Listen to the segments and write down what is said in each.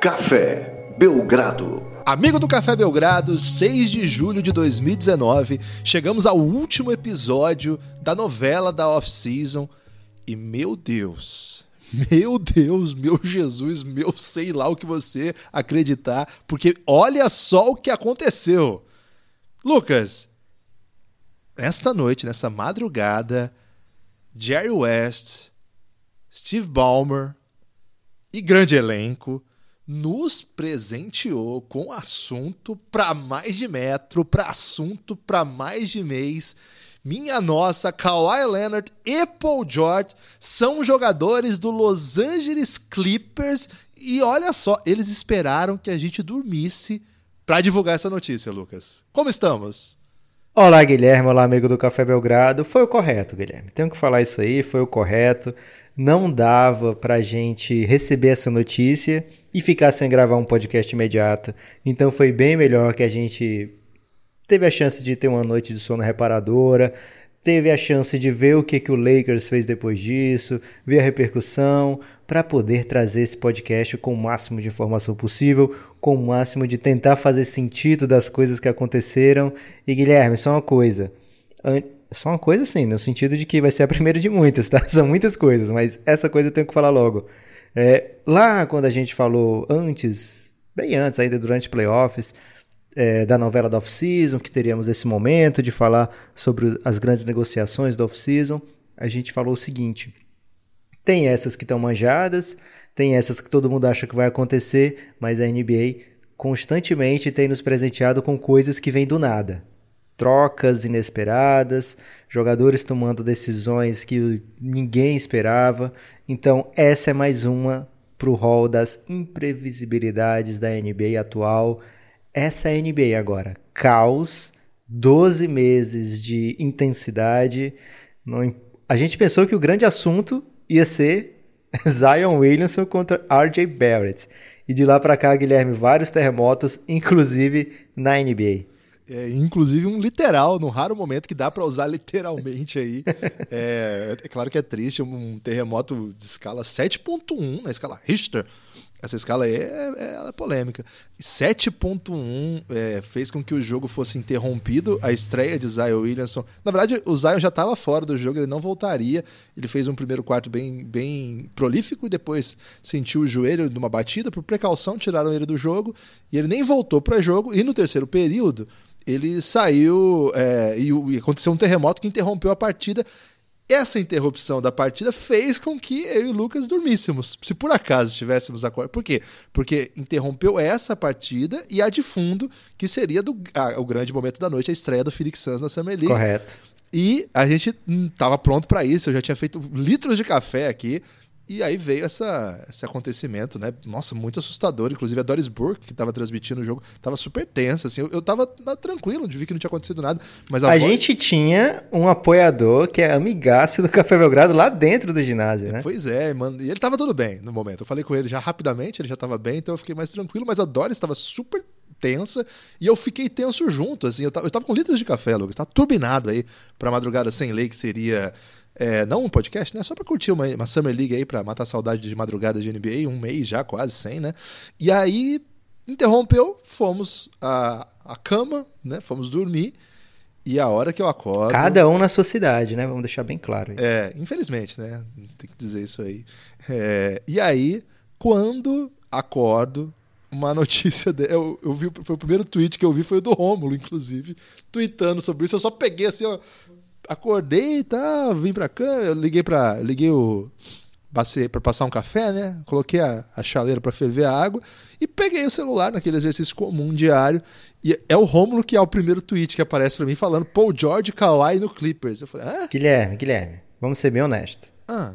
Café Belgrado. Amigo do Café Belgrado, 6 de julho de 2019, chegamos ao último episódio da novela da off-season e meu Deus, meu Deus, meu Jesus, meu sei lá o que você acreditar, porque olha só o que aconteceu. Lucas, nesta noite, nessa madrugada, Jerry West, Steve Ballmer e grande elenco nos presenteou com assunto para mais de metro, para assunto para mais de mês. Minha nossa, Kawhi Leonard e Paul George são jogadores do Los Angeles Clippers e olha só, eles esperaram que a gente dormisse para divulgar essa notícia, Lucas. Como estamos? Olá, Guilherme. Olá, amigo do Café Belgrado. Foi o correto, Guilherme. Tenho que falar isso aí, foi o correto. Não dava pra gente receber essa notícia e ficar sem gravar um podcast imediato. Então foi bem melhor que a gente teve a chance de ter uma noite de sono reparadora, teve a chance de ver o que, que o Lakers fez depois disso, ver a repercussão, para poder trazer esse podcast com o máximo de informação possível, com o máximo de tentar fazer sentido das coisas que aconteceram. E Guilherme, só uma coisa. Só uma coisa assim, no sentido de que vai ser a primeira de muitas, tá? São muitas coisas, mas essa coisa eu tenho que falar logo. É, lá quando a gente falou antes, bem antes, ainda durante playoffs, é, da novela da off-season, que teríamos esse momento de falar sobre as grandes negociações da off-season, a gente falou o seguinte: tem essas que estão manjadas, tem essas que todo mundo acha que vai acontecer, mas a NBA constantemente tem nos presenteado com coisas que vêm do nada. Trocas inesperadas, jogadores tomando decisões que ninguém esperava. Então, essa é mais uma para o rol das imprevisibilidades da NBA atual. Essa é a NBA agora. Caos, 12 meses de intensidade. Não, a gente pensou que o grande assunto ia ser Zion Williamson contra RJ Barrett. E de lá para cá, Guilherme, vários terremotos, inclusive na NBA. É, inclusive um literal, num raro momento que dá para usar literalmente aí. É, é, claro que é triste, um terremoto de escala 7.1, na escala Richter. Essa escala aí é, é, é polêmica. 7.1 é, fez com que o jogo fosse interrompido, a estreia de Zion Williamson. Na verdade, o Zion já estava fora do jogo, ele não voltaria. Ele fez um primeiro quarto bem, bem prolífico e depois sentiu o joelho numa batida. Por precaução, tiraram ele do jogo e ele nem voltou para jogo. E no terceiro período, ele saiu é, e, e, aconteceu um terremoto que interrompeu a partida. Essa interrupção da partida fez com que eu e o Lucas dormíssemos. Se por acaso estivéssemos acordados. Por quê? Porque interrompeu essa partida e a de fundo, que seria do, a, o grande momento da noite, a estreia do Phoenix Suns na Summer League. Correto. E a gente estava hum, pronto para isso. Eu já tinha feito litros de café aqui. E aí veio essa, esse acontecimento, né? Nossa, muito assustador. Inclusive a Doris Burke, que estava transmitindo o jogo, estava super tensa, assim. Eu, eu tava tranquilo, de ver que não tinha acontecido nada. Mas a, a voz... gente tinha um apoiador que é amigaço do Café Belgrado lá dentro do ginásio, né? Pois é, mano. E ele estava tudo bem no momento. Eu falei com ele já rapidamente, ele já estava bem, então eu fiquei mais tranquilo. Mas a Doris estava super tensa e eu fiquei tenso junto, assim. Eu tava, eu tava com litros de café, Lucas. Tava turbinado aí pra madrugada sem lei, que seria é, não um podcast, né? Só para curtir uma, uma Summer League aí, para matar a saudade de madrugada de NBA, um mês já, quase sem, né? E aí interrompeu, fomos à, à cama, né? Fomos dormir. E a hora que eu acordo. Cada um na sua cidade, né? Vamos deixar bem claro. Aí. É, infelizmente, né? Tem que dizer isso aí. É, e aí, quando acordo, uma notícia. De, eu, eu vi, foi o primeiro tweet que eu vi, foi o do Rômulo, inclusive, tweetando sobre isso. Eu só peguei assim, ó, acordei, tá, vim pra cá, eu liguei para liguei o passei para passar um café, né? Coloquei a, a chaleira para ferver a água e peguei o celular naquele exercício comum diário. E é o Rômulo que é o primeiro tweet que aparece para mim falando Paul George Kawhi no Clippers. Eu falei, ah? Guilherme, Guilherme, vamos ser bem honestos. Ah.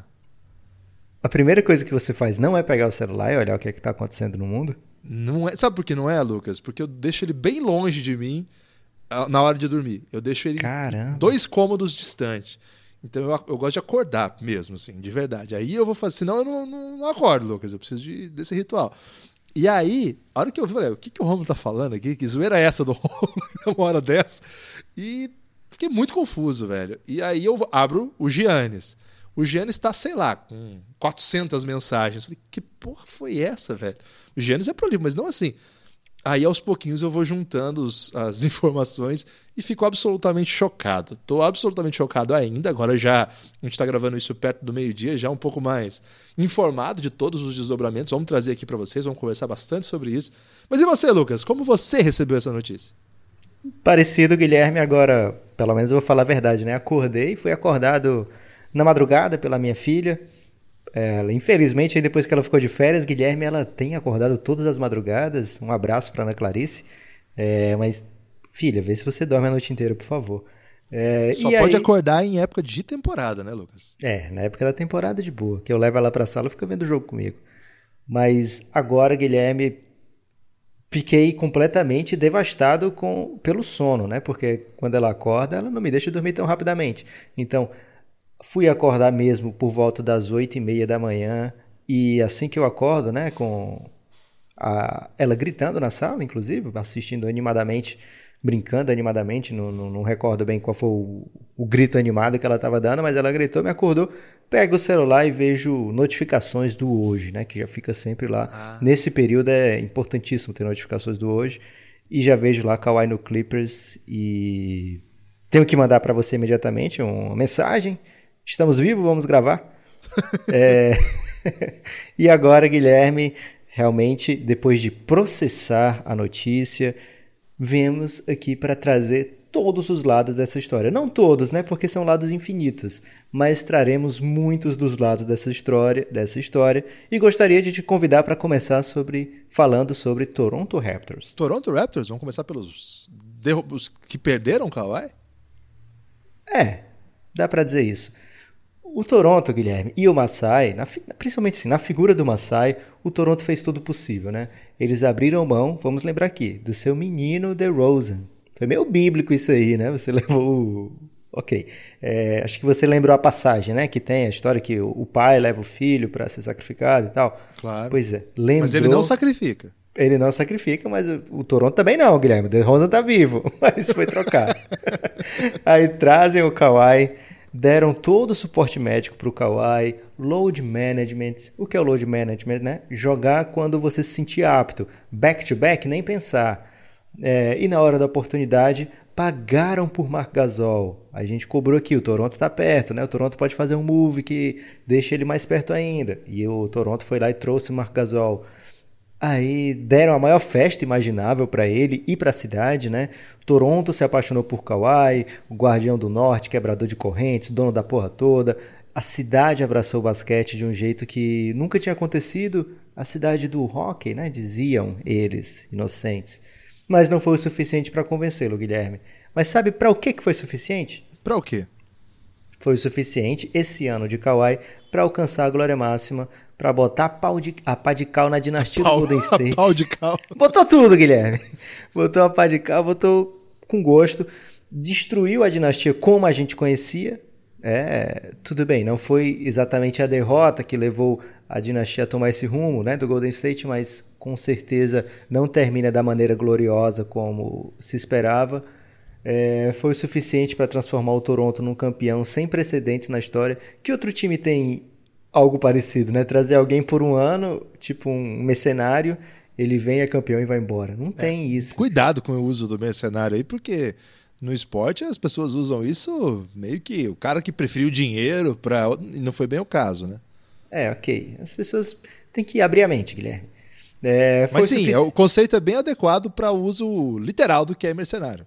A primeira coisa que você faz não é pegar o celular e olhar o que é que tá acontecendo no mundo? Não é, sabe por que não é, Lucas? Porque eu deixo ele bem longe de mim na hora de dormir. Eu deixo ele Caramba. dois cômodos distante. Então eu, eu, gosto de acordar mesmo, assim, de verdade. Aí eu vou fazer, senão eu não, não, não acordo, Lucas. Eu preciso de, desse ritual. E aí, a hora que eu vi, falei, o que, que o Romulo tá falando aqui? Que zoeira é essa do Romulo uma hora dessa? E fiquei muito confuso, velho. E aí eu abro o Giannis. O Giannis está, sei lá, com 400 mensagens. Falei, que porra foi essa, velho? O Giannis é pro livro, mas não assim. Aí aos pouquinhos eu vou juntando os, as informações e fico absolutamente chocado. Tô absolutamente chocado ainda. Agora já a gente está gravando isso perto do meio-dia, já um pouco mais informado de todos os desdobramentos. Vamos trazer aqui para vocês, vamos conversar bastante sobre isso. Mas e você, Lucas? Como você recebeu essa notícia? Parecido, Guilherme. Agora, pelo menos eu vou falar a verdade, né? Acordei, fui acordado na madrugada pela minha filha. Ela, infelizmente, depois que ela ficou de férias, Guilherme, ela tem acordado todas as madrugadas. Um abraço para Ana Clarice. É, mas, filha, vê se você dorme a noite inteira, por favor. É, Só pode aí... acordar em época de temporada, né, Lucas? É, na época da temporada de boa, que eu levo ela pra sala e fica vendo o jogo comigo. Mas agora, Guilherme, fiquei completamente devastado com, pelo sono, né? Porque quando ela acorda, ela não me deixa dormir tão rapidamente. Então, Fui acordar mesmo por volta das oito e meia da manhã e assim que eu acordo, né, com a, ela gritando na sala, inclusive, assistindo animadamente, brincando animadamente, não, não, não recordo bem qual foi o, o grito animado que ela estava dando, mas ela gritou, me acordou, pego o celular e vejo notificações do hoje, né, que já fica sempre lá. Ah. Nesse período é importantíssimo ter notificações do hoje e já vejo lá Kawhi no Clippers e tenho que mandar para você imediatamente uma mensagem Estamos vivos, vamos gravar. é... e agora, Guilherme, realmente, depois de processar a notícia, vemos aqui para trazer todos os lados dessa história. Não todos, né? Porque são lados infinitos, mas traremos muitos dos lados dessa história, dessa história e gostaria de te convidar para começar sobre falando sobre Toronto Raptors. Toronto Raptors, vamos começar pelos os que perderam o Kawhi? É, dá para dizer isso. O Toronto, Guilherme, e o Masai, na, principalmente assim, na figura do Masai, o Toronto fez tudo possível, né? Eles abriram mão, vamos lembrar aqui, do seu menino DeRozan. Foi meio bíblico isso aí, né? Você levou o... Ok. É, acho que você lembrou a passagem, né? Que tem a história que o pai leva o filho para ser sacrificado e tal. Claro. Pois é. Lembrou... Mas ele não sacrifica. Ele não sacrifica, mas o, o Toronto também não, Guilherme. O DeRozan tá vivo, mas foi trocado. aí trazem o Kawhi deram todo o suporte médico para o Kawhi, load management. O que é o load management, né? Jogar quando você se sentir apto. Back to back, nem pensar. É, e na hora da oportunidade, pagaram por Marc Gasol. A gente cobrou aqui, o Toronto está perto, né? O Toronto pode fazer um move que deixa ele mais perto ainda. E o Toronto foi lá e trouxe o Marc Gasol. Aí deram a maior festa imaginável para ele e para a cidade, né? Toronto se apaixonou por Kawhi, o guardião do norte, quebrador de correntes, dono da porra toda. A cidade abraçou o basquete de um jeito que nunca tinha acontecido. A cidade do hockey, né? Diziam eles, inocentes. Mas não foi o suficiente para convencê-lo, Guilherme. Mas sabe para o que, que foi suficiente? Para o quê? Foi o suficiente esse ano de Kawhi para alcançar a glória máxima, para botar a, pau de, a pá de cal na dinastia pau, do Golden State. Pau de cal. Botou tudo, Guilherme. Botou a pá de cal, botou com gosto. Destruiu a dinastia como a gente conhecia. É, tudo bem, não foi exatamente a derrota que levou a dinastia a tomar esse rumo né, do Golden State, mas com certeza não termina da maneira gloriosa como se esperava. É, foi o suficiente para transformar o Toronto num campeão sem precedentes na história. Que outro time tem algo parecido, né? Trazer alguém por um ano, tipo um mercenário, ele vem, é campeão e vai embora. Não é, tem isso. Cuidado com o uso do mercenário aí, porque no esporte as pessoas usam isso meio que o cara que preferiu dinheiro para não foi bem o caso, né? É, ok. As pessoas têm que abrir a mente, Guilherme. É, Mas sim, sufici... o conceito é bem adequado para o uso literal do que é mercenário.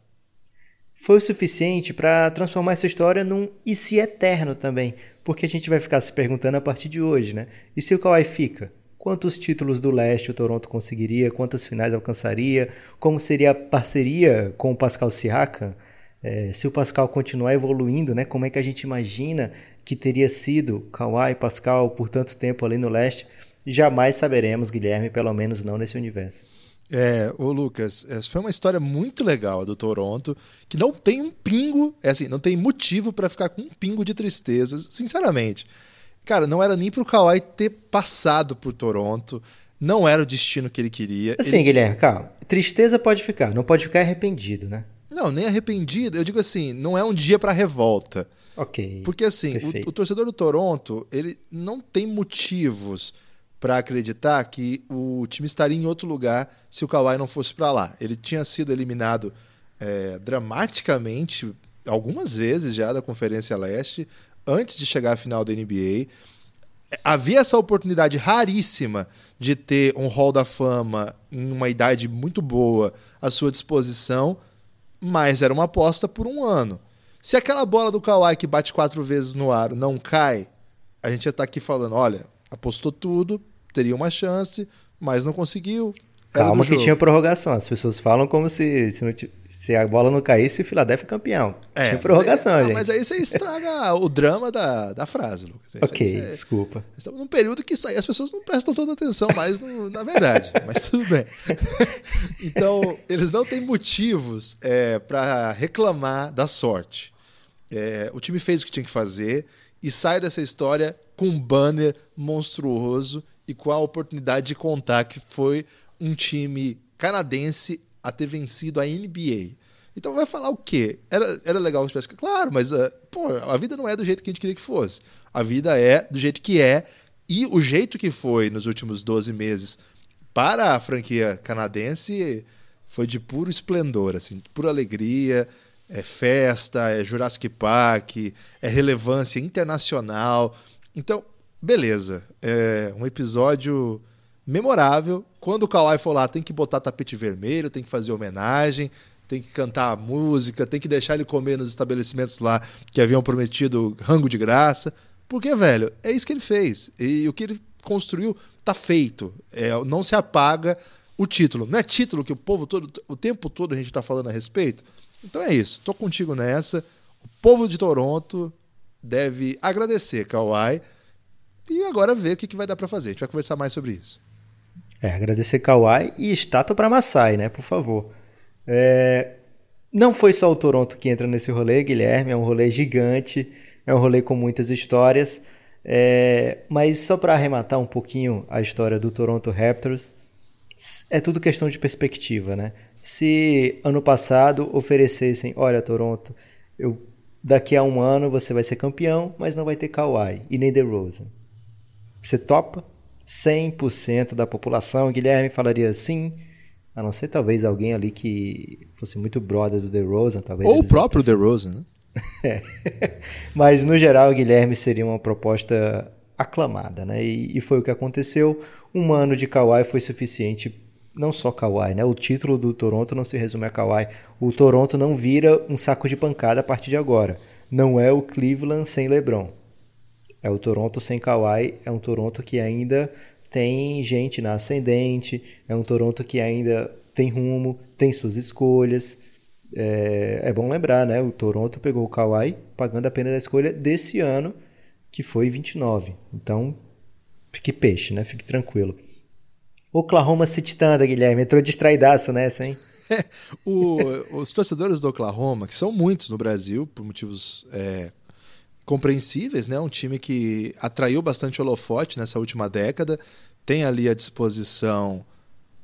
Foi o suficiente para transformar essa história num e se eterno também porque a gente vai ficar se perguntando a partir de hoje, né? E se o Kawhi fica? Quantos títulos do leste o Toronto conseguiria? Quantas finais alcançaria? Como seria a parceria com o Pascal Siakam? É, se o Pascal continuar evoluindo, né? Como é que a gente imagina que teria sido Kawhi e Pascal por tanto tempo ali no leste? Jamais saberemos, Guilherme, pelo menos não nesse universo. É, ô Lucas, essa foi uma história muito legal do Toronto, que não tem um pingo, é assim, não tem motivo para ficar com um pingo de tristeza, sinceramente. Cara, não era nem pro Kawhi ter passado por Toronto, não era o destino que ele queria. Assim, ele... Guilherme, calma. Tristeza pode ficar, não pode ficar arrependido, né? Não, nem arrependido. Eu digo assim, não é um dia para revolta. Ok. Porque assim, o, o, torcedor do Toronto, ele não tem motivos para acreditar que o time estaria em outro lugar se o Kawhi não fosse para lá. Ele tinha sido eliminado é, dramaticamente algumas vezes já da Conferência Leste antes de chegar à final da NBA. Havia essa oportunidade raríssima de ter um Hall da Fama em uma idade muito boa à sua disposição, mas era uma aposta por um ano. Se aquela bola do Kawhi que bate quatro vezes no ar não cai, a gente já está aqui falando, olha, apostou tudo, teria uma chance, mas não conseguiu. Calma que tinha prorrogação. As pessoas falam como se, se, não, se a bola não caísse, o Philadelphia é campeão. É, tinha prorrogação, mas aí, gente. Mas aí você estraga o drama da, da frase, Lucas. Isso ok, desculpa. Estamos num período que isso aí, as pessoas não prestam toda atenção mais no, na verdade, mas tudo bem. então, eles não têm motivos é, para reclamar da sorte. É, o time fez o que tinha que fazer e sai dessa história com um banner monstruoso e com a oportunidade de contar que foi um time canadense a ter vencido a NBA. Então vai falar o quê? Era, era legal que tivesse. Claro, mas uh, pô, a vida não é do jeito que a gente queria que fosse. A vida é do jeito que é. E o jeito que foi nos últimos 12 meses para a franquia canadense foi de puro esplendor, assim, pura alegria é festa, é Jurassic Park, é relevância internacional. Então, beleza. É um episódio memorável. Quando o Kawhi for lá, tem que botar tapete vermelho, tem que fazer homenagem, tem que cantar música, tem que deixar ele comer nos estabelecimentos lá que haviam prometido rango de graça. Porque, velho, é isso que ele fez. E o que ele construiu tá feito. É, não se apaga o título. Não é título que o povo todo, o tempo todo a gente está falando a respeito? Então é isso, tô contigo nessa. O povo de Toronto deve agradecer Kawhi e agora ver o que, que vai dar para fazer. A gente vai conversar mais sobre isso. É, agradecer Kawhi e estátua para Masai, né, por favor. É... Não foi só o Toronto que entra nesse rolê, Guilherme, é um rolê gigante, é um rolê com muitas histórias. É... Mas só para arrematar um pouquinho a história do Toronto Raptors, é tudo questão de perspectiva, né? se ano passado oferecessem, olha Toronto, eu daqui a um ano você vai ser campeão, mas não vai ter Kawhi e nem DeRozan. Você topa? 100% da população, Guilherme falaria sim, a não ser talvez alguém ali que fosse muito brother do DeRozan, talvez. Ou o próprio DeRozan, né? é. Mas no geral, Guilherme seria uma proposta aclamada, né? E, e foi o que aconteceu. Um ano de Kawhi foi suficiente não só Kawhi, né? O título do Toronto não se resume a Kawhi. O Toronto não vira um saco de pancada a partir de agora. Não é o Cleveland sem LeBron. É o Toronto sem Kawhi, é um Toronto que ainda tem gente na ascendente, é um Toronto que ainda tem rumo, tem suas escolhas. É, é bom lembrar, né? O Toronto pegou o Kawhi pagando apenas a escolha desse ano, que foi 29. Então, fique peixe, né? Fique tranquilo. Oklahoma City Thunder, Guilherme. Entrou distraidaço nessa, hein? o, os torcedores do Oklahoma, que são muitos no Brasil, por motivos é, compreensíveis, né? Um time que atraiu bastante holofote nessa última década, tem ali à disposição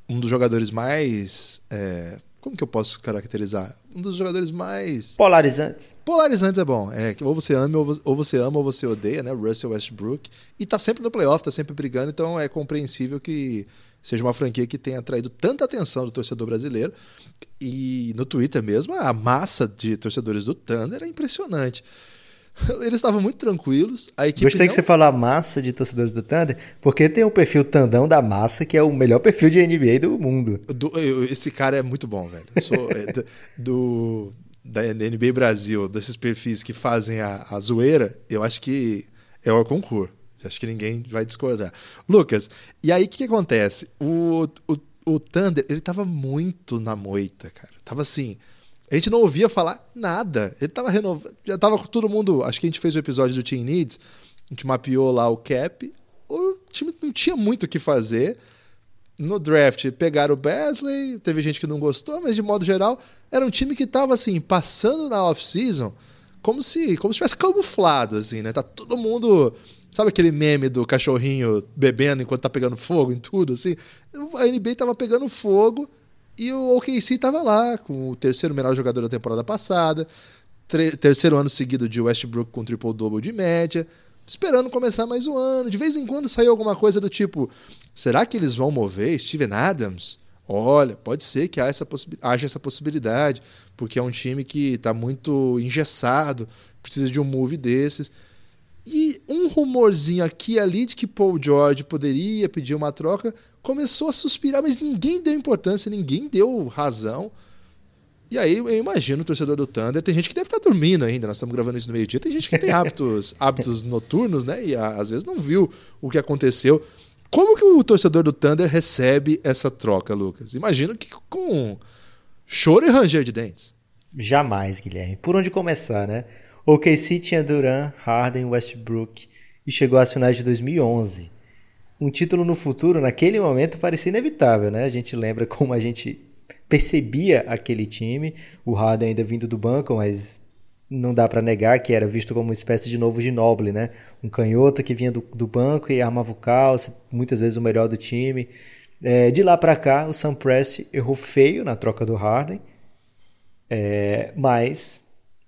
um dos jogadores mais. É, como que eu posso caracterizar? Um dos jogadores mais. Polarizantes. Polarizantes é bom. É, ou você ama ou você ama ou você odeia, né? Russell Westbrook. E tá sempre no playoff, tá sempre brigando, então é compreensível que seja uma franquia que tenha atraído tanta atenção do torcedor brasileiro. E no Twitter mesmo, a massa de torcedores do Thunder é impressionante. Eles estavam muito tranquilos. A equipe Gostei não... que você falou a massa de torcedores do Thunder, porque tem o perfil Tandão da Massa, que é o melhor perfil de NBA do mundo. Do, eu, esse cara é muito bom, velho. Eu sou é, do, da NBA Brasil, desses perfis que fazem a, a zoeira, eu acho que é o concurso. Acho que ninguém vai discordar. Lucas, e aí o que, que, acontece? O, o, o Thunder, ele tava muito na moita, cara. Tava assim. A gente não ouvia falar nada. Ele tava renovando. Já tava com todo mundo. Acho que a gente fez o episódio do Team Needs. A gente mapeou lá o cap. O time não tinha muito o que fazer. No draft pegaram o Besley, teve gente que não gostou, mas de modo geral, era um time que tava assim, passando na off-season como se como se tivesse camuflado, assim, né? Tá todo mundo Sabe aquele meme do cachorrinho bebendo enquanto tá pegando fogo em tudo, assim? A NBA tava pegando fogo E o OKC estava lá, com o terceiro melhor jogador da temporada passada, terceiro ano seguido de Westbrook com triple-double de média, esperando começar mais um ano. De vez em quando saiu alguma coisa do tipo: será que eles vão mover Steven Adams? Olha, pode ser que haja essa, essa possibilidade, porque é um time que está muito engessado, precisa de um move desses. E um rumorzinho aqui ali de que Paul George poderia pedir uma troca começou a suspirar, mas ninguém deu importância, ninguém deu razão. E aí eu imagino o torcedor do Thunder, tem gente que deve estar dormindo ainda, nós estamos gravando isso no meio-dia, tem gente que tem hábitos, hábitos noturnos, né? E às vezes não viu o que aconteceu. Como que o torcedor do Thunder recebe essa troca, Lucas? Imagino que com choro e ranger de dentes. Jamais, Guilherme. Por onde começar, né? O KC tinha Duran, Harden, Westbrook e chegou às finais de 2011. Um título no futuro, naquele momento, parecia inevitável, né? A gente lembra como a gente percebia aquele time, o Harden ainda vindo do banco, mas não dá para negar que era visto como uma espécie de novo Ginobili, né? Um canhoto que vinha do, do banco e armava o caos, muitas vezes o melhor do time. É, de lá para cá, o Sam Prest errou feio na troca do Harden, é, mas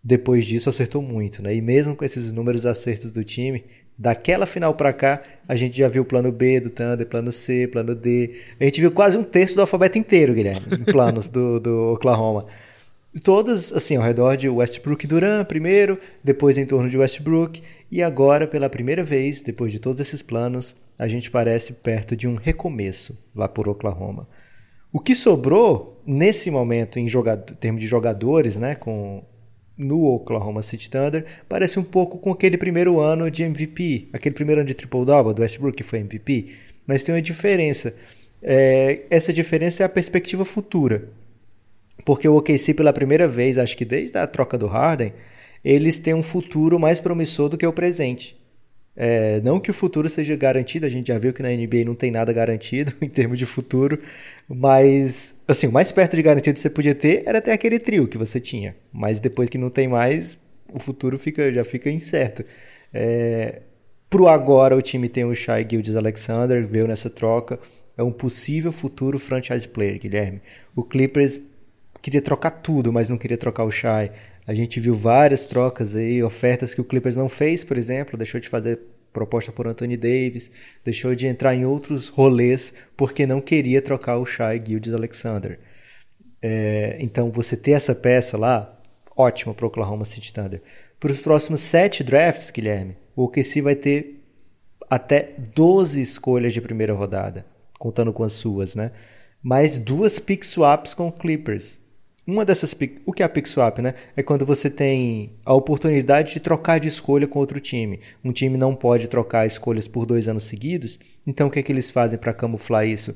depois disso acertou muito, né? E mesmo com esses números acertos do time, Daquela final para cá, a gente já viu o plano B do Thunder, plano C, plano D. A gente viu quase um terço do alfabeto inteiro, Guilherme, em planos do, do Oklahoma. Todas, assim, ao redor de Westbrook e Duran primeiro, depois em torno de Westbrook, e agora, pela primeira vez, depois de todos esses planos, a gente parece perto de um recomeço lá por Oklahoma. O que sobrou nesse momento em, em termos de jogadores, né, com no Oklahoma City Thunder parece um pouco com aquele primeiro ano de MVP, aquele primeiro ano de triple-double do Westbrook que foi MVP, mas tem uma diferença. É, essa diferença é a perspectiva futura, porque o OKC pela primeira vez, acho que desde a troca do Harden, eles têm um futuro mais promissor do que o presente. É, não que o futuro seja garantido, a gente já viu que na NBA não tem nada garantido em termos de futuro, mas assim, o mais perto de garantido que você podia ter era até aquele trio que você tinha, mas depois que não tem mais, o futuro fica, já fica incerto. É, pro agora o time tem o Shai Gildes Alexander, veio nessa troca, é um possível futuro franchise player, Guilherme. O Clippers queria trocar tudo, mas não queria trocar o Shai. A gente viu várias trocas aí, ofertas que o Clippers não fez, por exemplo, deixou de fazer proposta por Anthony Davis, deixou de entrar em outros rolês porque não queria trocar o Shai Gildes Alexander. É, então você ter essa peça lá, ótimo para o Oklahoma City Thunder. Para os próximos sete drafts, Guilherme, o OKC vai ter até 12 escolhas de primeira rodada, contando com as suas, né? Mais duas pick swaps com Clippers. Uma dessas o que é a pick swap, né? É quando você tem a oportunidade de trocar de escolha com outro time. Um time não pode trocar escolhas por dois anos seguidos. Então o que é que eles fazem para camuflar isso?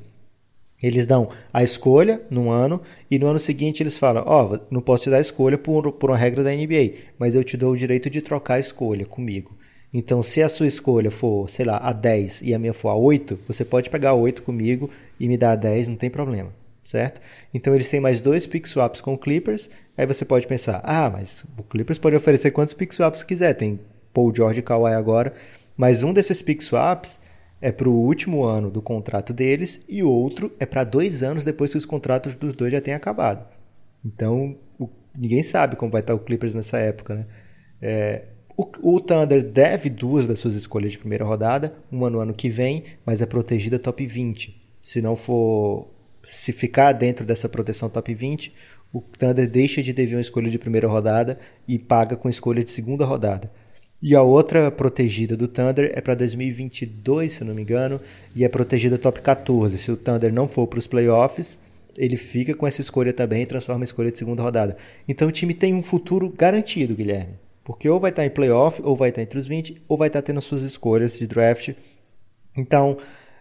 Eles dão a escolha num ano e no ano seguinte eles falam: Ó, oh, não posso te dar a escolha por, por uma regra da NBA, mas eu te dou o direito de trocar a escolha comigo. Então, se a sua escolha for, sei lá, a 10 e a minha for a 8, você pode pegar a 8 comigo e me dar a 10, não tem problema certo? Então eles têm mais dois pick swaps com o Clippers. Aí você pode pensar, ah, mas o Clippers pode oferecer quantos pick swaps quiser. Tem Paul George e Kawhi agora, mas um desses pick swaps é para o último ano do contrato deles e o outro é para dois anos depois que os contratos dos dois já tenham acabado. Então o, ninguém sabe como vai estar o Clippers nessa época, né? É, o, o, Thunder deve duas das suas escolhas de primeira rodada, uma no ano que vem, mas é protegida top 20. Se não for se ficar dentro dessa proteção top 20, o Thunder deixa de dever uma escolha de primeira rodada e paga com escolha de segunda rodada. E a outra protegida do Thunder é para 2022, se não me engano, e é protegida top 14. Se o Thunder não for para os playoffs, ele fica com essa escolha também e transforma a escolha de segunda rodada. Então o time tem um futuro garantido, Guilherme. Porque ou vai estar em playoff, ou vai estar entre os 20, ou vai estar tendo suas escolhas de draft. Então,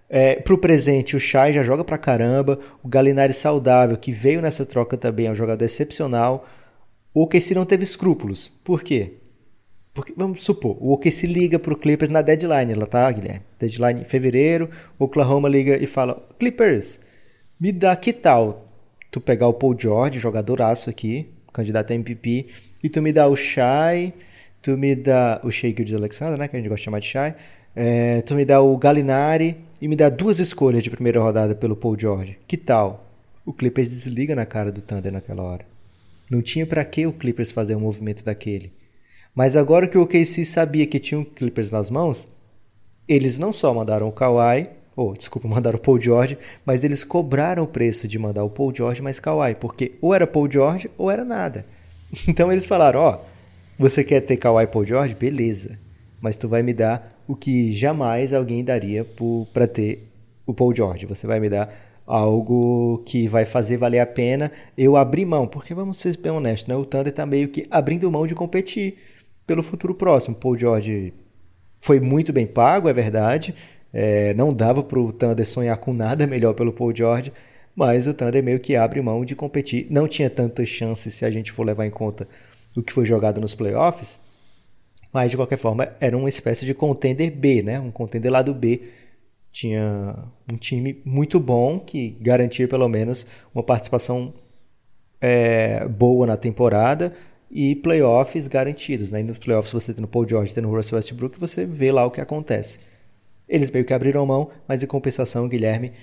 é, pro presente, o Chay já joga pra caramba. O Galinari saudável, que veio nessa troca também, é um jogador excepcional. O OKC não teve escrúpulos. Por quê? Porque, vamos supor, o OKC liga pro Clippers na deadline, lá tá, Guilherme? Deadline em fevereiro, o Oklahoma liga e fala: Clippers, me dá que tal tu pegar o Paul George, jogadoraço aqui, candidato a MVP, e tu me dá o Shai, tu me dá o Shea de Alexander, né, que a gente gosta de chamar de Shai, é, tu me dá o Galinari e me dá duas escolhas de primeira rodada pelo Paul George. Que tal? o Clippers desliga na cara do Thunder naquela hora. Não tinha para que o Clippers fazer um movimento daquele. Mas agora que o OKC sabia que tinha um Clippers nas mãos, eles não só mandaram o Kawhi, ou desculpa, mandaram o Paul George, mas eles cobraram o preço de mandar o Paul George mais Kawhi, porque ou era Paul George ou era nada. Então eles falaram, ó, oh, você quer ter Kawhi e Paul George? Beleza. Mas tu vai me dar o que jamais alguém daria para ter o Paul George. Você vai me dar algo que vai fazer valer a pena eu abrir mão, porque vamos ser bem honestos, né? O Thunder está meio que abrindo mão de competir pelo futuro próximo. Paul George foi muito bem pago, é verdade. É, não dava para o Thunder sonhar com nada melhor pelo Paul George, mas o Thunder meio que abre mão de competir. Não tinha tantas chances se a gente for levar em conta o que foi jogado nos playoffs, mas de qualquer forma era uma espécie de contender B, né? Um contender lado B tinha um time muito bom que garantia pelo menos uma participação é, boa na temporada e playoffs garantidos. Né? E nos playoffs você tem o Paul George, tem o Russell Westbrook, você vê lá o que acontece. Eles meio que abriram mão, mas em compensação o Guilherme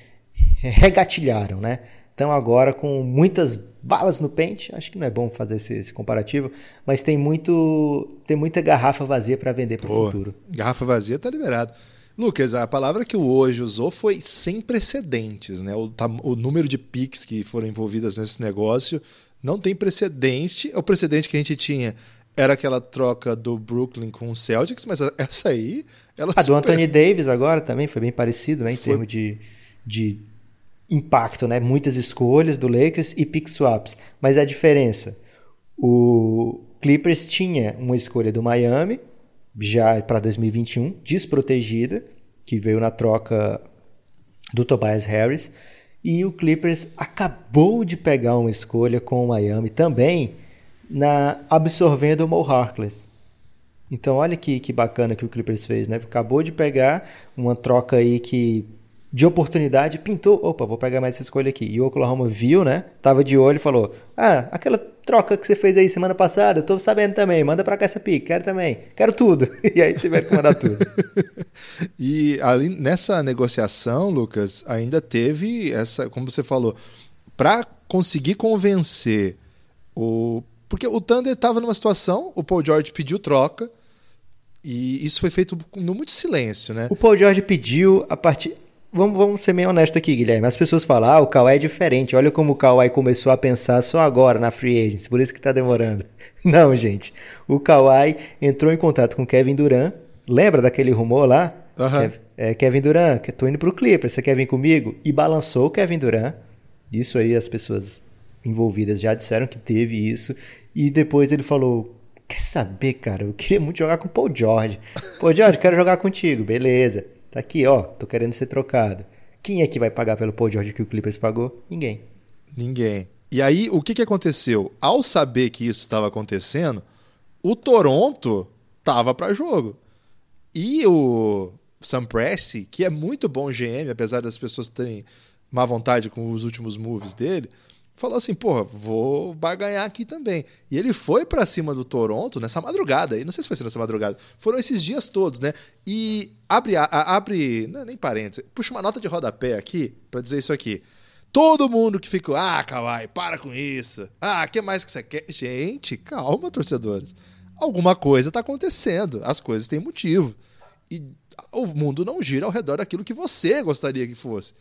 regatilharam, né? Então agora com muitas balas no pente, acho que não é bom fazer esse, esse comparativo, mas tem muito tem muita garrafa vazia para vender para o futuro. Garrafa vazia tá liberado. Lucas, a palavra que o hoje usou foi sem precedentes, né? O, o número de piques que foram envolvidas nesse negócio não tem precedente. O precedente que a gente tinha era aquela troca do Brooklyn com o Celtics, mas essa aí. Ela a super... do Anthony Davis agora também foi bem parecido, né? Em foi... termos de, de impacto, né? Muitas escolhas do Lakers e pick swaps. Mas a diferença: o Clippers tinha uma escolha do Miami já para 2021, desprotegida, que veio na troca do Tobias Harris. E o Clippers acabou de pegar uma escolha com o Miami também, na absorvendo o Mo Harkless. Então olha que, que bacana que o Clippers fez, né? Acabou de pegar uma troca aí que de oportunidade, pintou, opa, vou pegar mais essa escolha aqui. E o Oklahoma viu, né? Tava de olho e falou: "Ah, aquela troca que você fez aí semana passada, eu tô sabendo também, manda para cá essa pique, quero também. Quero tudo". E aí tiveram que mandar tudo. e ali nessa negociação, Lucas, ainda teve essa, como você falou, para conseguir convencer o porque o Thunder estava numa situação, o Paul George pediu troca, e isso foi feito no muito silêncio, né? O Paul George pediu a partir vamos, vamos ser meio honesto aqui, Guilherme. As pessoas falam, ah, o Kawhi é diferente. Olha como o Kawhi começou a pensar só agora na free agency, por isso que tá demorando. Não, gente. O Kawhi entrou em contato com Kevin Durant. Lembra daquele rumor lá? Uhum. É, Kevin Durant, que tô indo pro Clippers, você quer vir comigo? E balançou o Kevin Durant. Isso aí as pessoas envolvidas já disseram que teve isso. E depois ele falou: Quer saber, cara? Eu queria muito jogar com o Paul George. Paul George, quero jogar contigo. Beleza. Tá aqui, ó, tô querendo ser trocado. Quem é que vai pagar pelo Paul George que o Clippers pagou? Ninguém. Ninguém. E aí, o que, que aconteceu? Ao saber que isso estava acontecendo, o Toronto tava para jogo. E o Sam Presti, que é muito bom GM, apesar das pessoas terem má vontade com os últimos moves dele, falou assim, porra, vou ganhar aqui também. E ele foi para cima do Toronto nessa madrugada, e não sei se foi nessa madrugada, foram esses dias todos, né? E abre, a, abre não, nem parênteses, puxa uma nota de rodapé aqui para dizer isso aqui. Todo mundo que ficou, ah, Kawhi, para com isso. Ah, o que mais que você quer? Gente, calma, torcedores. Alguma coisa está acontecendo, as coisas têm motivo. E o mundo não gira ao redor daquilo que você gostaria que fosse.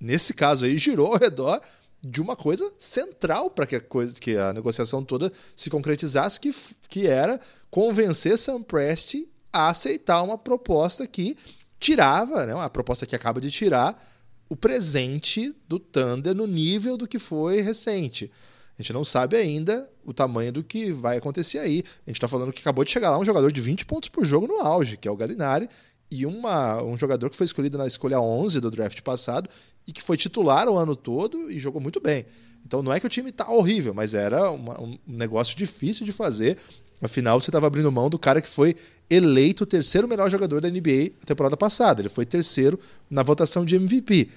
Nesse caso aí, girou ao redor de uma coisa central para que a coisa, que a negociação toda se concretizasse, que, que era convencer Sam Presti a aceitar uma proposta que tirava, né, uma proposta que acaba de tirar o presente do Thunder no nível do que foi recente. A gente não sabe ainda o tamanho do que vai acontecer aí. A gente está falando que acabou de chegar lá um jogador de 20 pontos por jogo no auge, que é o Galinari, e uma, um jogador que foi escolhido na escolha 11 do draft passado e que foi titular o ano todo e jogou muito bem. Então não é que o time está horrível, mas era uma, um negócio difícil de fazer. Afinal, você estava abrindo mão do cara que foi eleito o terceiro melhor jogador da NBA na temporada passada. Ele foi terceiro na votação de MVP.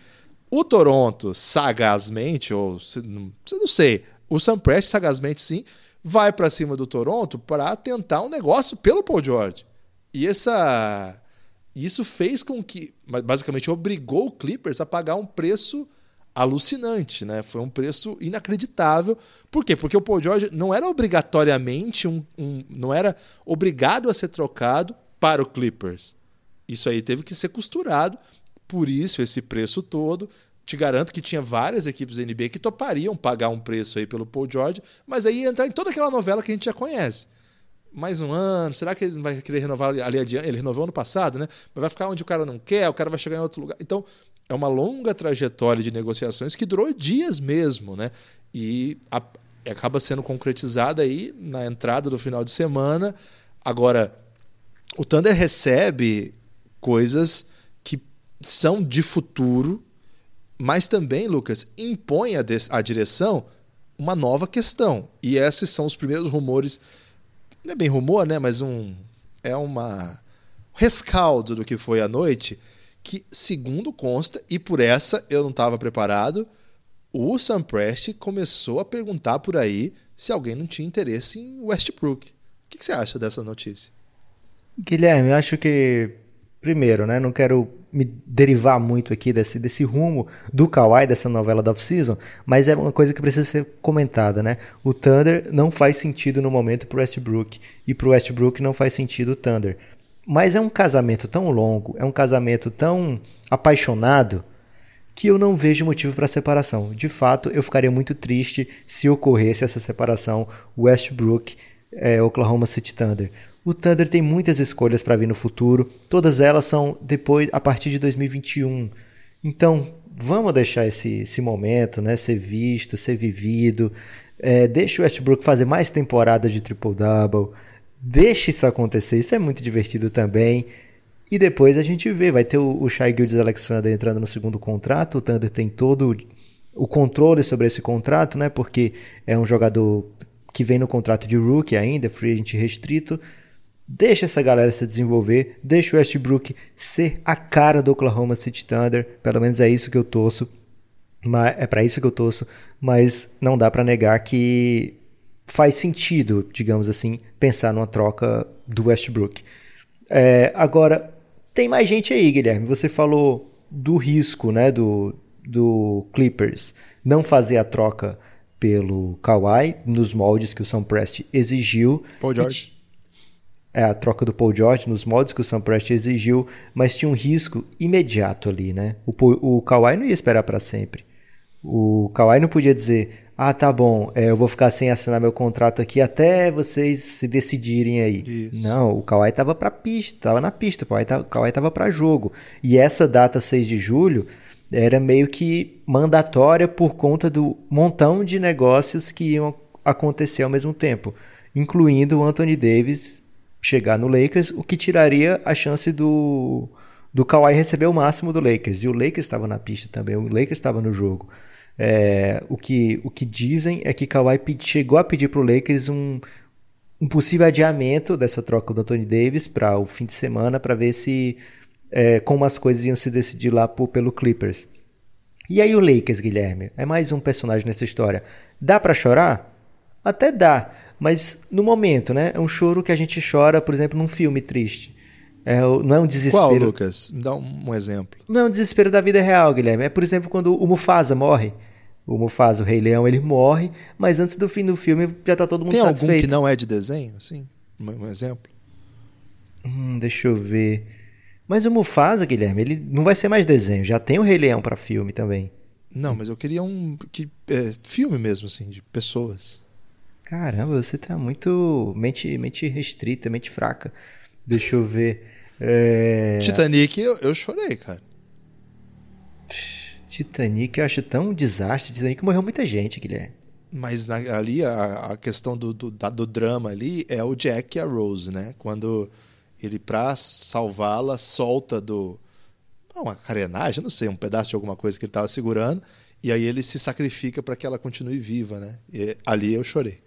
O Toronto, sagazmente, ou não, não sei, o Sam Prest, sagazmente sim, vai para cima do Toronto para tentar um negócio pelo Paul George. E essa isso fez com que, basicamente, obrigou o Clippers a pagar um preço alucinante, né? Foi um preço inacreditável. Por quê? Porque o Paul George não era obrigatoriamente um, um não era obrigado a ser trocado para o Clippers. Isso aí teve que ser costurado. Por isso esse preço todo. Te garanto que tinha várias equipes da NBA que topariam pagar um preço aí pelo Paul George, mas aí ia entrar em toda aquela novela que a gente já conhece mais um ano, será que ele vai querer renovar ali adiante? Ele renovou ano passado, né? Mas vai ficar onde o cara não quer, o cara vai chegar em outro lugar. Então, é uma longa trajetória de negociações que durou dias mesmo, né? E a, acaba sendo concretizada aí na entrada do final de semana. Agora, o Thunder recebe coisas que são de futuro, mas também, Lucas, impõe à, direção uma nova questão. E esses são os primeiros rumores, não é bem rumor, né? Mas um é uma rescaldo do que foi a noite que, segundo consta, e por essa eu não estava preparado, o Sam Prest começou a perguntar por aí se alguém não tinha interesse em Westbrook. O que, que você acha dessa notícia? Guilherme, eu acho que, primeiro, né, não quero me derivar muito aqui desse, desse rumo do Kawhi, dessa novela da off-season, mas é uma coisa que precisa ser comentada, né? O Thunder não faz sentido no momento pro Westbrook, e pro Westbrook não faz sentido o Thunder. Mas é um casamento tão longo, é um casamento tão apaixonado que eu não vejo motivo para separação. De fato, eu ficaria muito triste se ocorresse essa separação Westbrook é, Oklahoma City Thunder. O Thunder tem muitas escolhas para vir no futuro, todas elas são depois a partir de 2021. Então, vamos deixar esse, esse momento, né, ser visto, ser vivido. É, deixa o Westbrook fazer mais temporadas de triple double. Deixe isso acontecer, isso é muito divertido também. E depois a gente vê, vai ter o, o Shai Gildes Alexander entrando no segundo contrato, o Thunder tem todo o controle sobre esse contrato, né? Porque é um jogador que vem no contrato de rookie ainda, free agent restrito. Deixa essa galera se desenvolver, deixa o Westbrook ser a cara do Oklahoma City Thunder, pelo menos é isso que eu torço. É para isso que eu torço, mas não dá para negar que faz sentido, digamos assim, pensar numa troca do Westbrook. É, agora, tem mais gente aí, Guilherme. Você falou do risco né, do, do Clippers não fazer a troca pelo Kawhi nos moldes que o Sam Prest exigiu. Paul George. É, a troca do Paul George nos moldes que o Sam Prest exigiu, mas tinha um risco imediato ali, né? O, o Kawhi não ia esperar para sempre. O Kawhi não podia dizer, ah, tá bom, é, eu vou ficar sem assinar meu contrato aqui até vocês se decidirem aí. Isso. Não, o Kawhi tava pra pista, tava na pista, o Kawhi tava, o Kawhi tava pra jogo. E essa data 6 de julho era meio que mandatória por conta do montão de negócios que iam acontecer ao mesmo tempo, incluindo o Anthony Davis chegar no Lakers, o que tiraria a chance do do Kawhi receber o máximo do Lakers. E o Lakers estava na pista também, o Lakers estava no jogo. É, o, que, o que dizem é que Kawhi chegou a pedir para o Lakers um, um possível adiamento dessa troca do Anthony Davis para o fim de semana para ver se é, como as coisas iam se decidir lá pelo Clippers. E aí o Lakers, Guilherme, é mais um personagem nessa história. Dá para chorar? Até dá, mas no momento, né? É um choro que a gente chora, por exemplo, num filme triste. É, não é um desespero. Qual, Lucas? Me dá um, um exemplo. Não é um desespero da vida real, Guilherme. É, por exemplo, quando o Mufasa morre o Mufasa, o Rei Leão, ele morre, mas antes do fim do filme já tá todo mundo Tem satisfeito. Tem algum que não é de desenho, assim? Um, um exemplo? Hum, deixa eu ver. Mas o Mufasa, Guilherme, ele não vai ser mais desenho, já tem o Rei Leão para filme também. Não, mas eu queria um que é, filme mesmo, assim, de pessoas. Caramba, você tá muito mente, mente restrita, mente fraca. Deixa eu ver. É... Titanic, eu, eu chorei, cara. Titanic eu acho tão um desastre. Titanic morreu muita gente, Guilherme. Mas na, ali a, a questão do, do, da, do, drama ali é o Jack e a Rose, né? Quando ele, pra salvá-la, solta do. Uma carenagem, não sei, um pedaço de alguma coisa que ele estava segurando, e aí ele se sacrifica para que ela continue viva, né? E ali eu chorei.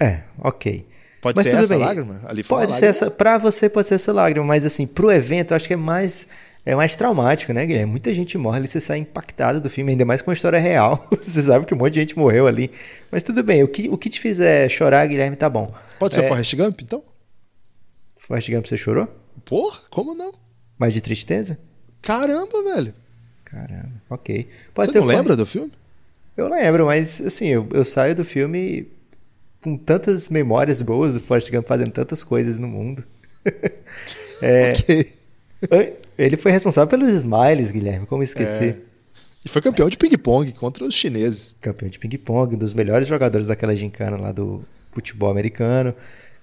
É, ok. Pode mas ser essa bem. lágrima? Ali pode ser essa. Pra você pode ser essa lágrima, mas assim, pro evento, eu acho que é mais é mais traumático, né, Guilherme? Muita gente morre ali, você sai impactado do filme, ainda mais com uma história real. você sabe que um monte de gente morreu ali. Mas tudo bem, o que, o que te fizer chorar, Guilherme, tá bom. Pode ser é... Forrest Gump, então? Forrest Gump, você chorou? Porra, como não? Mais de tristeza? Caramba, velho. Caramba, ok. Pode Você não lembra do filme? Eu lembro, mas assim, eu, eu saio do filme com tantas memórias boas do Forrest Gump fazendo tantas coisas no mundo. é, okay. Ele foi responsável pelos smiles, Guilherme, como esquecer. É. E foi campeão de ping-pong contra os chineses. Campeão de ping-pong, um dos melhores jogadores daquela gincana lá do futebol americano.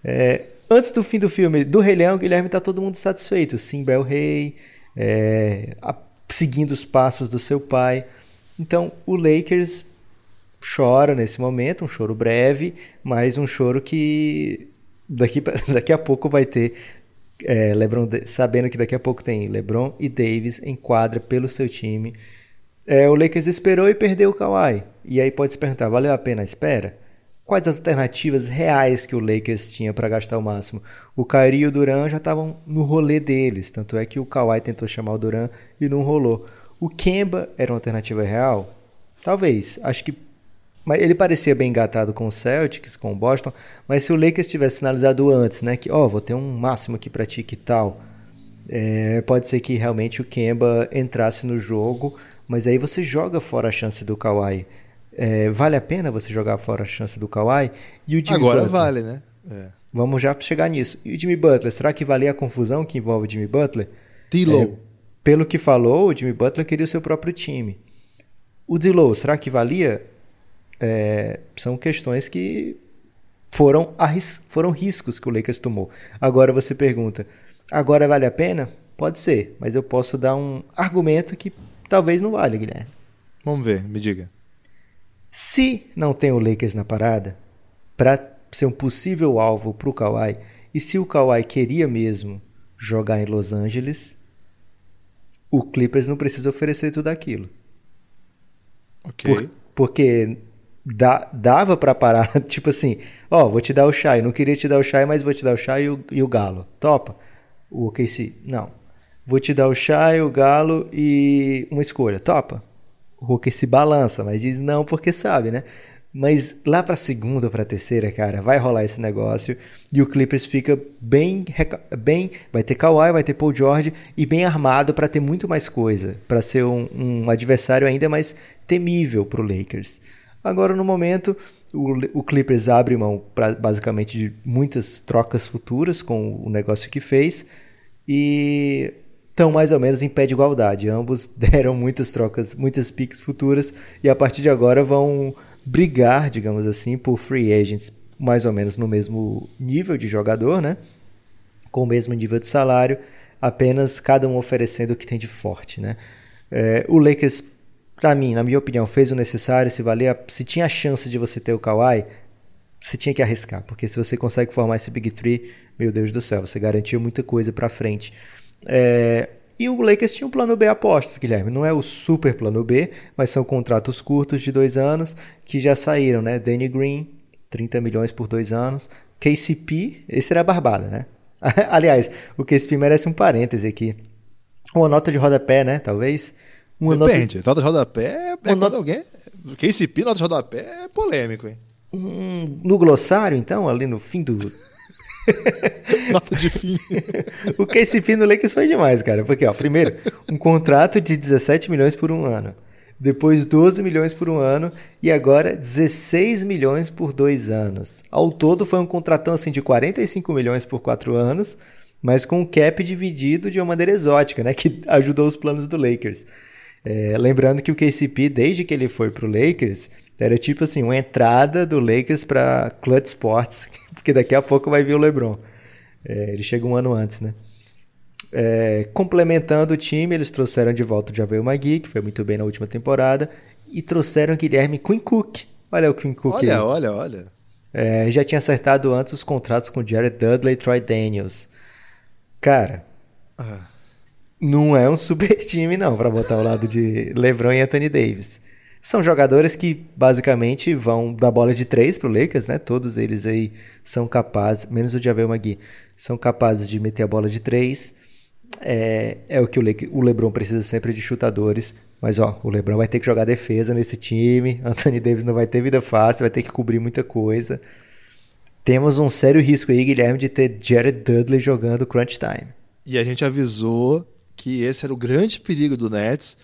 É, antes do fim do filme do Rei Leão, Guilherme tá todo mundo satisfeito. Simba é o rei, é, a, seguindo os passos do seu pai. Então o Lakers chora nesse momento, um choro breve, mas um choro que daqui, daqui a pouco vai ter é, LeBron, sabendo que daqui a pouco tem LeBron e Davis em quadra pelo seu time. É, o Lakers esperou e perdeu o Kawhi. E aí pode se perguntar, valeu a pena a espera? Quais as alternativas reais que o Lakers tinha para gastar o máximo? O Kyrie e o Duran já estavam no rolê deles, tanto é que o Kawhi tentou chamar o Duran e não rolou. O Kemba era uma alternativa real? Talvez. Acho que mas ele parecia bem engatado com o Celtics, com o Boston, mas se o Lakers tivesse sinalizado antes, né, que ó, oh, vou ter um máximo aqui para ti que tal, é, pode ser que realmente o Kemba entrasse no jogo, mas aí você joga fora a chance do Kawhi. É, vale a pena você jogar fora a chance do Kawhi? E o Jimmy Agora Butler? vale, né? É. Vamos já chegar nisso. E o Jimmy Butler, será que valia a confusão que envolve o Jimmy Butler? D'Lo. É, pelo que falou, o Jimmy Butler queria o seu próprio time. O D'Lo, será que valia? É, são questões que foram, foram riscos que o Lakers tomou. Agora você pergunta, agora vale a pena? Pode ser, mas eu posso dar um argumento que talvez não valha, Guilherme. Vamos ver, me diga. Se não tem o Lakers na parada, para ser um possível alvo para o Kawhi, e se o Kawhi queria mesmo jogar em Los Angeles, o Clippers não precisa oferecer tudo aquilo. Ok. Por, porque dá, dava para parar, tipo assim, ó, vou te dar o chá, eu não queria te dar o chá, mas vou te dar o chá e o, e o galo. Topa? O OKC, não. Vou te dar o chá e o galo e uma escolha. Topa? O OKC balança, mas diz não porque sabe, né? Mas lá para segunda ou para terceira, cara, vai rolar esse negócio e o Clippers fica bem, bem, vai ter Kawhi, vai ter Paul George e bem armado para ter muito mais coisa, para ser um, um adversário ainda mais temível para o Lakers. Agora, no momento, o, o Clippers abre mão pra, basicamente de muitas trocas futuras com o negócio que fez e estão mais ou menos em pé de igualdade. Ambos deram muitas trocas, muitas picks futuras e a partir de agora vão brigar, digamos assim, por free agents mais ou menos no mesmo nível de jogador, né? Com o mesmo nível de salário, apenas cada um oferecendo o que tem de forte, né? É, o Lakers para mim, na minha opinião, fez o necessário, se valia, se tinha a chance de você ter o Kawhi, você tinha que arriscar, porque se você consegue formar esse Big Three, meu Deus do céu, você garantiu muita coisa para frente. É, e o Lakers tinha um plano B apostos, Guilherme. Não é o super plano B, mas são contratos curtos de dois anos que já saíram, né? Danny Green, 30 milhões por dois anos. KCP, esse era a barbada, né? Aliás, o KCP merece um parêntese aqui. Uma nota de rodapé, né? Talvez. Uma Depende. Nota, nota de rodapé é, é quando alguém. KCP, nota de rodapé é polêmico, hein? Hum, no glossário, então, ali no fim do. nota de fim. o KCP no Lakers foi demais, cara. Porque, ó, primeiro, um contrato de 17 milhões por um ano. Depois 12 milhões por um ano e agora 16 milhões por dois anos. Ao todo foi um contratão assim de 45 milhões por quatro anos, mas com o cap dividido de uma maneira exótica, né? Que ajudou os planos do Lakers. É, lembrando que o KCP, desde que ele foi pro Lakers, era tipo assim, uma entrada do Lakers para Clutch Sports, porque daqui a pouco vai vir o LeBron. É, ele chega um ano antes, né? É, complementando o time, eles trouxeram de volta o Javel Magui, que foi muito bem na última temporada, e trouxeram Guilherme Quinn Cook. Olha o Quinn Cook. Olha, aí. olha, olha. É, já tinha acertado antes os contratos com Jared Dudley e Troy Daniels. Cara, ah não é um super time, não, para botar ao lado de LeBron e Anthony Davis. São jogadores que basicamente vão da bola de três pro Lakers, né? Todos eles aí são capazes, menos o Javel Magui, são capazes de meter a bola de três. É, é o que o, Le o LeBron precisa sempre de chutadores. Mas ó, o LeBron vai ter que jogar defesa nesse time. Anthony Davis não vai ter vida fácil, vai ter que cobrir muita coisa. Temos um sério risco aí, Guilherme, de ter Jared Dudley jogando crunch time. E a gente avisou que esse era o grande perigo do Nets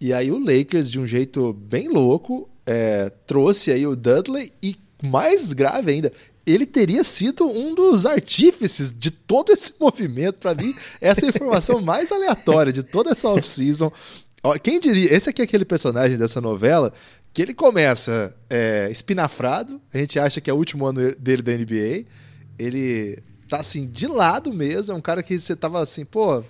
E aí o Lakers, de um jeito bem louco, é, trouxe aí o Dudley e mais grave ainda, ele teria sido um dos artífices de todo esse movimento. Para mim, essa é a informação mais aleatória de toda essa off-season. Quem diria? Esse aqui é aquele personagem dessa novela que ele começa é, espinafrado, a gente acha que é o último ano dele da NBA. Ele tá assim, de lado mesmo, é um cara que você tava assim, pô,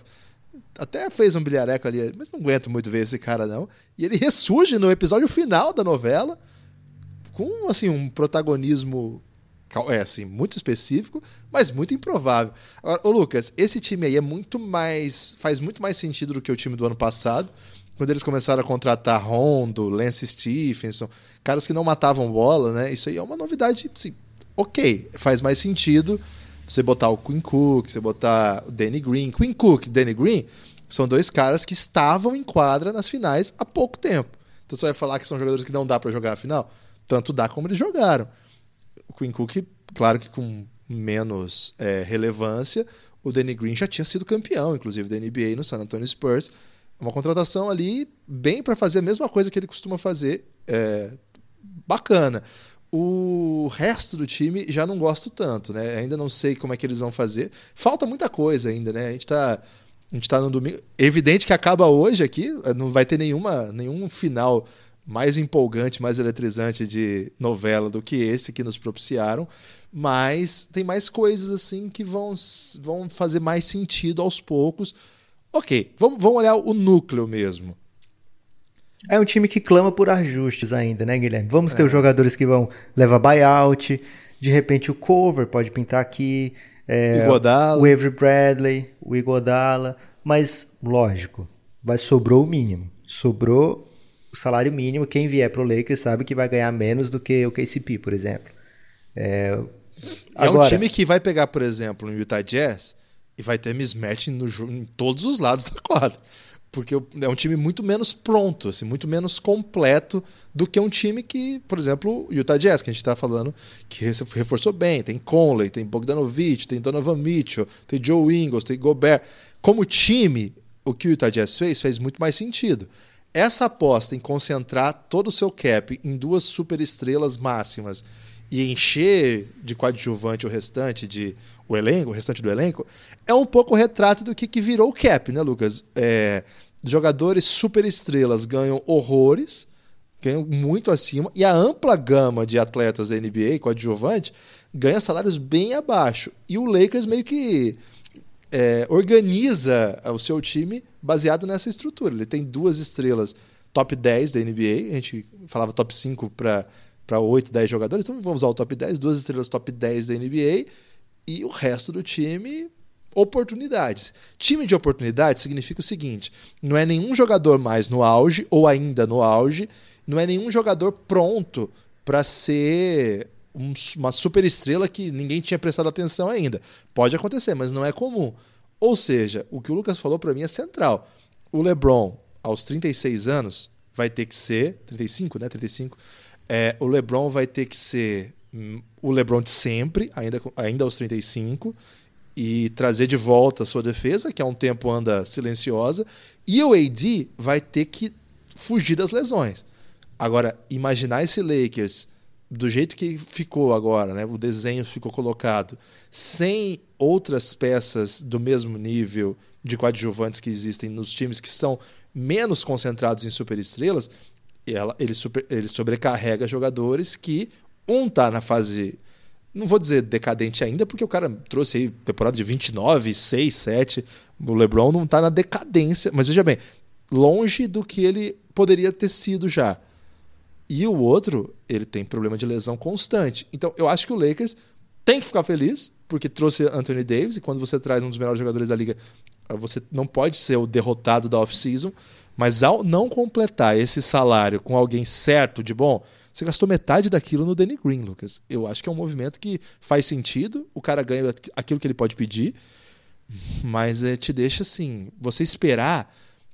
até fez um bilhareco ali, mas não aguento muito ver esse cara não. E ele ressurge no episódio final da novela com assim um protagonismo é assim, muito específico, mas muito improvável. Agora, ô Lucas, esse time aí é muito mais faz muito mais sentido do que o time do ano passado, quando eles começaram a contratar Rondo, Lance Stephenson, caras que não matavam bola, né? Isso aí é uma novidade, sim. OK, faz mais sentido você botar o Quinn Cook, você botar o Danny Green. Quinn Cook Danny Green são dois caras que estavam em quadra nas finais há pouco tempo. Então você vai falar que são jogadores que não dá para jogar a final? Tanto dá como eles jogaram. O Quinn Cook, claro que com menos é, relevância, o Danny Green já tinha sido campeão, inclusive da NBA no San Antonio Spurs. Uma contratação ali bem para fazer a mesma coisa que ele costuma fazer, é, bacana. O resto do time já não gosto tanto, né? Ainda não sei como é que eles vão fazer. Falta muita coisa ainda, né? A gente está a gente tá no domingo. Evidente que acaba hoje aqui, não vai ter nenhuma, nenhum final mais empolgante, mais eletrizante de novela do que esse que nos propiciaram, mas tem mais coisas assim que vão, vão fazer mais sentido aos poucos. Ok, vamos, vamos olhar o núcleo mesmo. É um time que clama por ajustes ainda, né, Guilherme? Vamos ter é. os jogadores que vão levar buyout, de repente o cover pode pintar aqui, é, o Avery Bradley, o Igodala, mas lógico, vai sobrou o mínimo. Sobrou o salário mínimo. Quem vier para o Lakers sabe que vai ganhar menos do que o KCP, por exemplo. É, agora, é um time que vai pegar, por exemplo, o Utah Jazz e vai ter mismatch no, em todos os lados da quadra porque é um time muito menos pronto, assim, muito menos completo do que um time que, por exemplo, o Utah Jazz, que a gente está falando, que reforçou bem. Tem Conley, tem Bogdanovich, tem Donovan Mitchell, tem Joe Ingles, tem Gobert. Como time, o que o Utah Jazz fez fez muito mais sentido. Essa aposta em concentrar todo o seu cap em duas superestrelas máximas e encher de coadjuvante o restante de o elenco, o restante do elenco, é um pouco o retrato do que, que virou o cap, né, Lucas? É, jogadores super estrelas ganham horrores, ganham muito acima, e a ampla gama de atletas da NBA, coadjuvante, ganha salários bem abaixo. E o Lakers meio que é, organiza o seu time baseado nessa estrutura. Ele tem duas estrelas top 10 da NBA, a gente falava top 5 para para 8, 10 jogadores, então vamos usar o top 10, duas estrelas top 10 da NBA e o resto do time oportunidades. Time de oportunidades significa o seguinte: não é nenhum jogador mais no auge ou ainda no auge, não é nenhum jogador pronto para ser um, uma super estrela que ninguém tinha prestado atenção ainda. Pode acontecer, mas não é comum. Ou seja, o que o Lucas falou para mim é central. O LeBron, aos 36 anos, vai ter que ser 35, né? 35 é, o LeBron vai ter que ser hum, o LeBron de sempre, ainda, ainda aos 35, e trazer de volta a sua defesa, que há um tempo anda silenciosa, e o AD vai ter que fugir das lesões. Agora, imaginar esse Lakers do jeito que ficou agora, né? o desenho ficou colocado, sem outras peças do mesmo nível de coadjuvantes que existem nos times que são menos concentrados em superestrelas, ela, ele, super, ele sobrecarrega jogadores que um tá na fase não vou dizer decadente ainda, porque o cara trouxe aí temporada de 29, 6, 7. O LeBron não tá na decadência, mas veja bem, longe do que ele poderia ter sido já. E o outro, ele tem problema de lesão constante. Então, eu acho que o Lakers tem que ficar feliz, porque trouxe Anthony Davis, e quando você traz um dos melhores jogadores da liga, você não pode ser o derrotado da off-season. Mas ao não completar esse salário com alguém certo de bom, você gastou metade daquilo no Danny Green, Lucas. Eu acho que é um movimento que faz sentido, o cara ganha aquilo que ele pode pedir, mas é, te deixa assim, você esperar,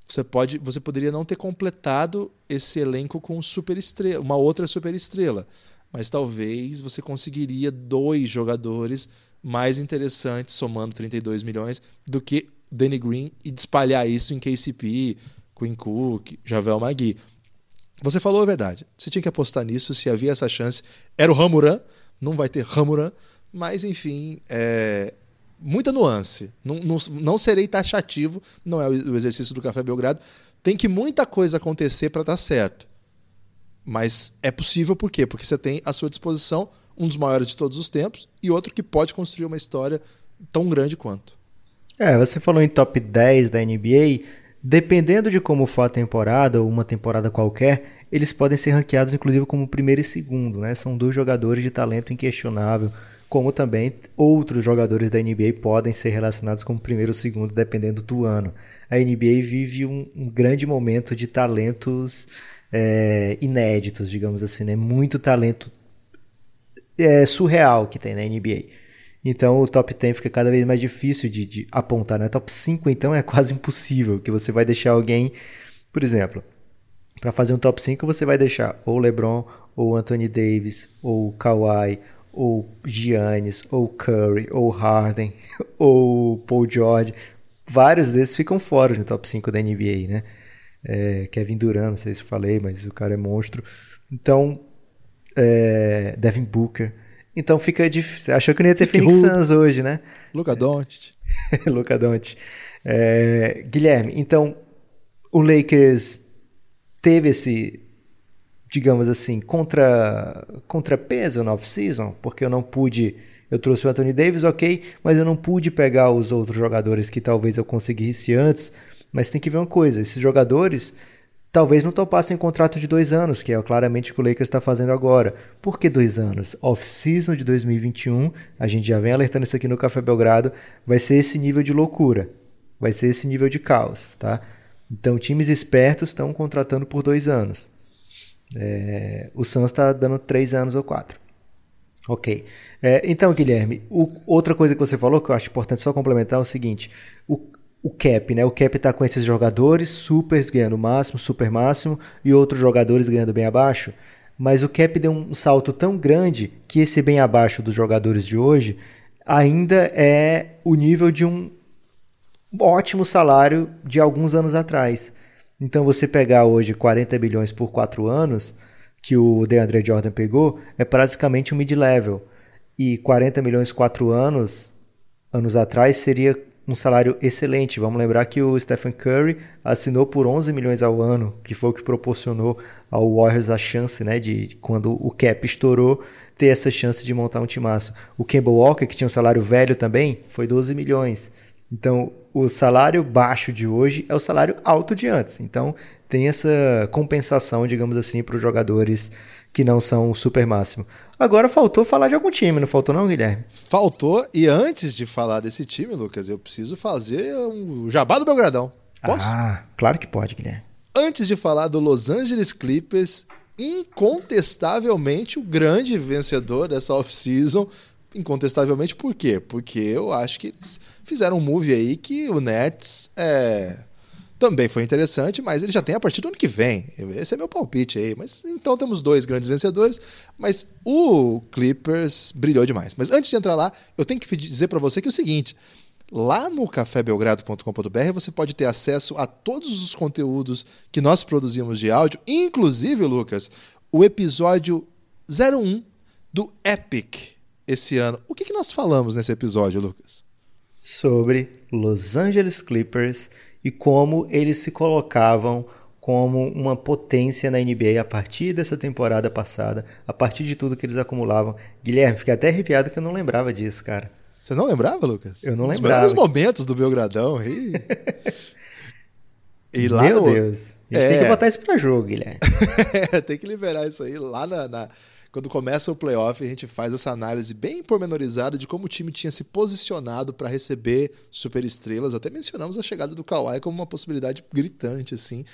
você pode, você poderia não ter completado esse elenco com super estrela, uma outra super estrela, mas talvez você conseguiria dois jogadores mais interessantes somando 32 milhões do que Danny Green e espalhar isso em KCP, Quinn Cook, Javel Magui. Você falou a verdade. Você tinha que apostar nisso se havia essa chance. Era o Ramuran, não vai ter Ramuran, mas enfim, é, muita nuance. Não, não, não serei taxativo, não é o exercício do Café Belgrado. Tem que muita coisa acontecer para dar certo. Mas é possível por quê? Porque você tem à sua disposição um dos maiores de todos os tempos e outro que pode construir uma história tão grande quanto. É, você falou em top 10 da NBA. Dependendo de como for a temporada, ou uma temporada qualquer, eles podem ser ranqueados inclusive como primeiro e segundo, né? São dois jogadores de talento inquestionável como também outros jogadores da NBA podem ser relacionados como primeiro ou segundo, dependendo do ano. A NBA vive um, um grande momento de talentos é, inéditos, digamos assim, né? muito talento é, surreal que tem na NBA. Então o top 10 fica cada vez mais difícil de, de apontar. Né? Top 5 então é quase impossível, que você vai deixar alguém, por exemplo, para fazer um top 5 você vai deixar ou LeBron, ou Anthony Davis, ou Kawhi, ou Giannis, ou Curry, ou Harden, ou Paul George. Vários desses ficam fora no top 5 da NBA, né? É, Kevin Durant, não sei se falei, mas o cara é monstro. Então, é, Devin Booker. Então fica difícil. Achou que não ia ter Phoenix Suns hoje, né? Luca Doncic. Luca Doncic. É, Guilherme, então o Lakers teve esse digamos assim, contra contrapeso na off-season, porque eu não pude. Eu trouxe o Anthony Davis, ok, mas eu não pude pegar os outros jogadores que talvez eu conseguisse antes. Mas tem que ver uma coisa: esses jogadores talvez não topassem contrato de dois anos, que é claramente o que o Lakers está fazendo agora. Por que dois anos? Off-season de 2021, a gente já vem alertando isso aqui no Café Belgrado, vai ser esse nível de loucura, vai ser esse nível de caos, tá? Então, times espertos estão contratando por dois anos. É, o Suns está dando três anos ou quatro. Ok. É, então, Guilherme, o, outra coisa que você falou que eu acho importante só complementar é o seguinte: o, o cap, né? O cap está com esses jogadores, supers ganhando máximo, super máximo, e outros jogadores ganhando bem abaixo. Mas o cap deu um salto tão grande que esse bem abaixo dos jogadores de hoje ainda é o nível de um ótimo salário de alguns anos atrás. Então você pegar hoje 40 bilhões por 4 anos, que o DeAndre Jordan pegou, é praticamente um mid-level. E 40 milhões 4 anos, anos atrás, seria um salário excelente. Vamos lembrar que o Stephen Curry assinou por 11 milhões ao ano, que foi o que proporcionou ao Warriors a chance, né, de quando o cap estourou, ter essa chance de montar um timaço. O Kemba Walker, que tinha um salário velho também, foi 12 milhões. Então, o salário baixo de hoje é o salário alto de antes. Então, tem essa compensação, digamos assim, para os jogadores que não são super máximo. Agora faltou falar de algum time, não faltou não, Guilherme? Faltou, e antes de falar desse time, Lucas, eu preciso fazer um jabá do Belgradão. Posso? Ah, claro que pode, Guilherme. Antes de falar do Los Angeles Clippers, incontestavelmente o grande vencedor dessa off-season incontestavelmente, por quê? Porque eu acho que eles fizeram um move aí que o Nets é, também foi interessante, mas ele já tem a partir do ano que vem. Esse é meu palpite aí. Mas então temos dois grandes vencedores, mas o Clippers brilhou demais. Mas antes de entrar lá, eu tenho que dizer para você que é o seguinte. Lá no cafébelgrado.com.br você pode ter acesso a todos os conteúdos que nós produzimos de áudio, inclusive, Lucas, o episódio 01 do Epic esse ano. O que, que nós falamos nesse episódio, Lucas? Sobre Los Angeles Clippers e como eles se colocavam como uma potência na NBA a partir dessa temporada passada, a partir de tudo que eles acumulavam. Guilherme, fiquei até arrepiado que eu não lembrava disso, cara. Você não lembrava, Lucas? Eu não um lembrava. Os momentos do Belgradão. E, e lá Meu no... Deus. A gente é... tem que botar isso pra jogo, Guilherme. tem que liberar isso aí lá na, na quando começa o playoff, a gente faz essa análise bem pormenorizada de como o time tinha se posicionado para receber superestrelas. Até mencionamos a chegada do Kawhi como uma possibilidade gritante, assim.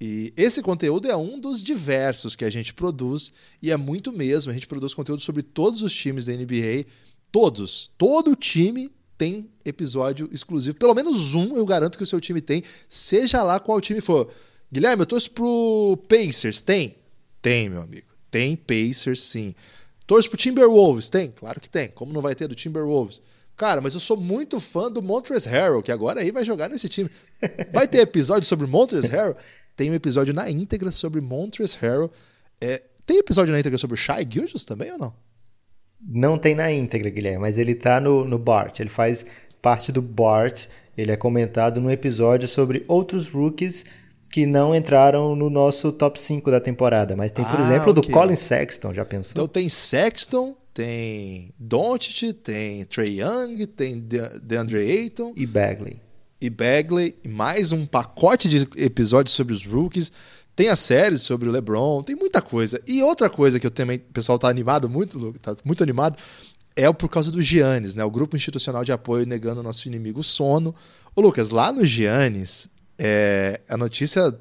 E esse conteúdo é um dos diversos que a gente produz, e é muito mesmo. A gente produz conteúdo sobre todos os times da NBA. Todos. Todo time tem episódio exclusivo. Pelo menos um eu garanto que o seu time tem, seja lá qual time for. Guilherme, eu torço pro Pacers. Tem? Tem, meu amigo. Tem Pacers, sim. Torce pro Timberwolves? Tem? Claro que tem. Como não vai ter do Timberwolves? Cara, mas eu sou muito fã do Montrezl Harrell, que agora aí vai jogar nesse time. Vai ter episódio sobre Montrezl Harrell? Tem um episódio na íntegra sobre Montrezl Harrell. É, tem episódio na íntegra sobre o Shai Gilgeous também ou não? Não tem na íntegra, Guilherme, mas ele tá no, no Bart. Ele faz parte do Bart. Ele é comentado num episódio sobre outros rookies que não entraram no nosso top 5 da temporada. Mas tem, por Ah, exemplo, do ok. Colin Sexton, já pensou? Então tem Sexton, tem Doncic, tem Trey Young, tem De- DeAndre Ayton E Bagley. e Bagley, mais um pacote de episódios sobre os rookies. Tem a série sobre o LeBron, tem muita coisa. E outra coisa que eu também, o pessoal tá animado muito, tá muito animado, é por causa do Giannis, né? O grupo institucional de apoio negando o nosso inimigo o sono. Ô Lucas, lá no Giannis, é, a notícia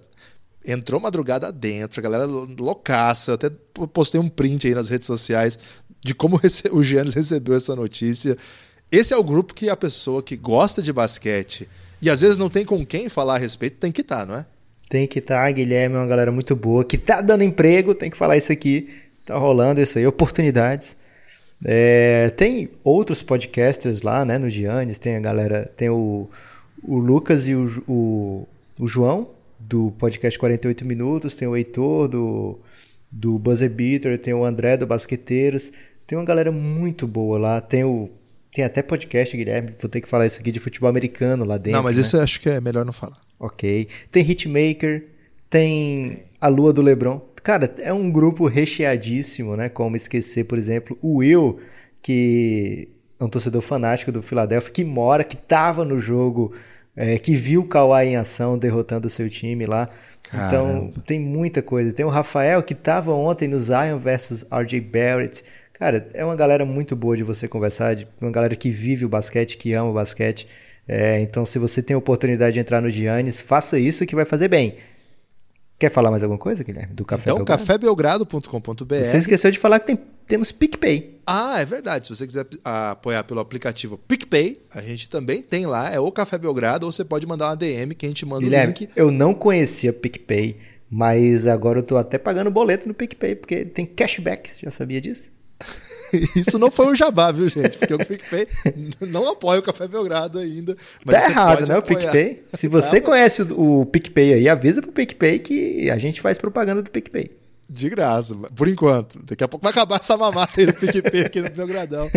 entrou madrugada dentro, a galera loucaça. Eu até postei um print aí nas redes sociais de como o Giannis recebeu essa notícia. Esse é o grupo que a pessoa que gosta de basquete e às vezes não tem com quem falar a respeito tem que estar, não é? Tem que estar, Guilherme é uma galera muito boa, que tá dando emprego, tem que falar isso aqui. Tá rolando isso aí, oportunidades. É, tem outros podcasters lá, né, no Giannis, tem a galera, tem o, o Lucas e o, o, o João, do podcast 48 Minutos, tem o Heitor do, do Buzzer Beater, tem o André do Basqueteiros, tem uma galera muito boa lá, tem o tem até podcast, Guilherme, vou ter que falar isso aqui de futebol americano lá dentro. não, mas né? isso eu acho que é melhor não falar. Ok. Tem Hitmaker, tem a Lua do Lebron. Cara, é um grupo recheadíssimo, né? Como esquecer, por exemplo, o Will, que é um torcedor fanático do Philadelphia, que mora, que tava no jogo, é, que viu o Kawhi em ação derrotando o seu time lá. Então, Caramba. tem muita coisa. Tem o Rafael, que tava ontem no Zion versus RJ Barrett. Cara, é uma galera muito boa de você conversar, de uma galera que vive o basquete, que ama o basquete. É, então, se você tem a oportunidade de entrar no Giannis, faça isso que vai fazer bem. Quer falar mais alguma coisa, Guilherme? Do Café Então, Belgrado? cafébelgrado.com.br. Você esqueceu de falar que tem, temos PicPay. Ah, é verdade. Se você quiser ah, apoiar pelo aplicativo PicPay, a gente também tem lá, é o Café Belgrado, ou você pode mandar uma DM que a gente manda Guilherme, o link. eu não conhecia PicPay, mas agora eu tô até pagando boleto no PicPay, porque tem cashback. Já sabia disso? Isso não foi um jabá, viu, gente? Porque o PicPay não apoia o Café Belgrado ainda. Tá errado, né? O apoiar. PicPay. Se você Tá, conhece o, o PicPay aí, avisa pro PicPay que a gente faz propaganda do PicPay. De graça, por enquanto. Daqui a pouco vai acabar essa mamata aí no PicPay aqui no Belgradão.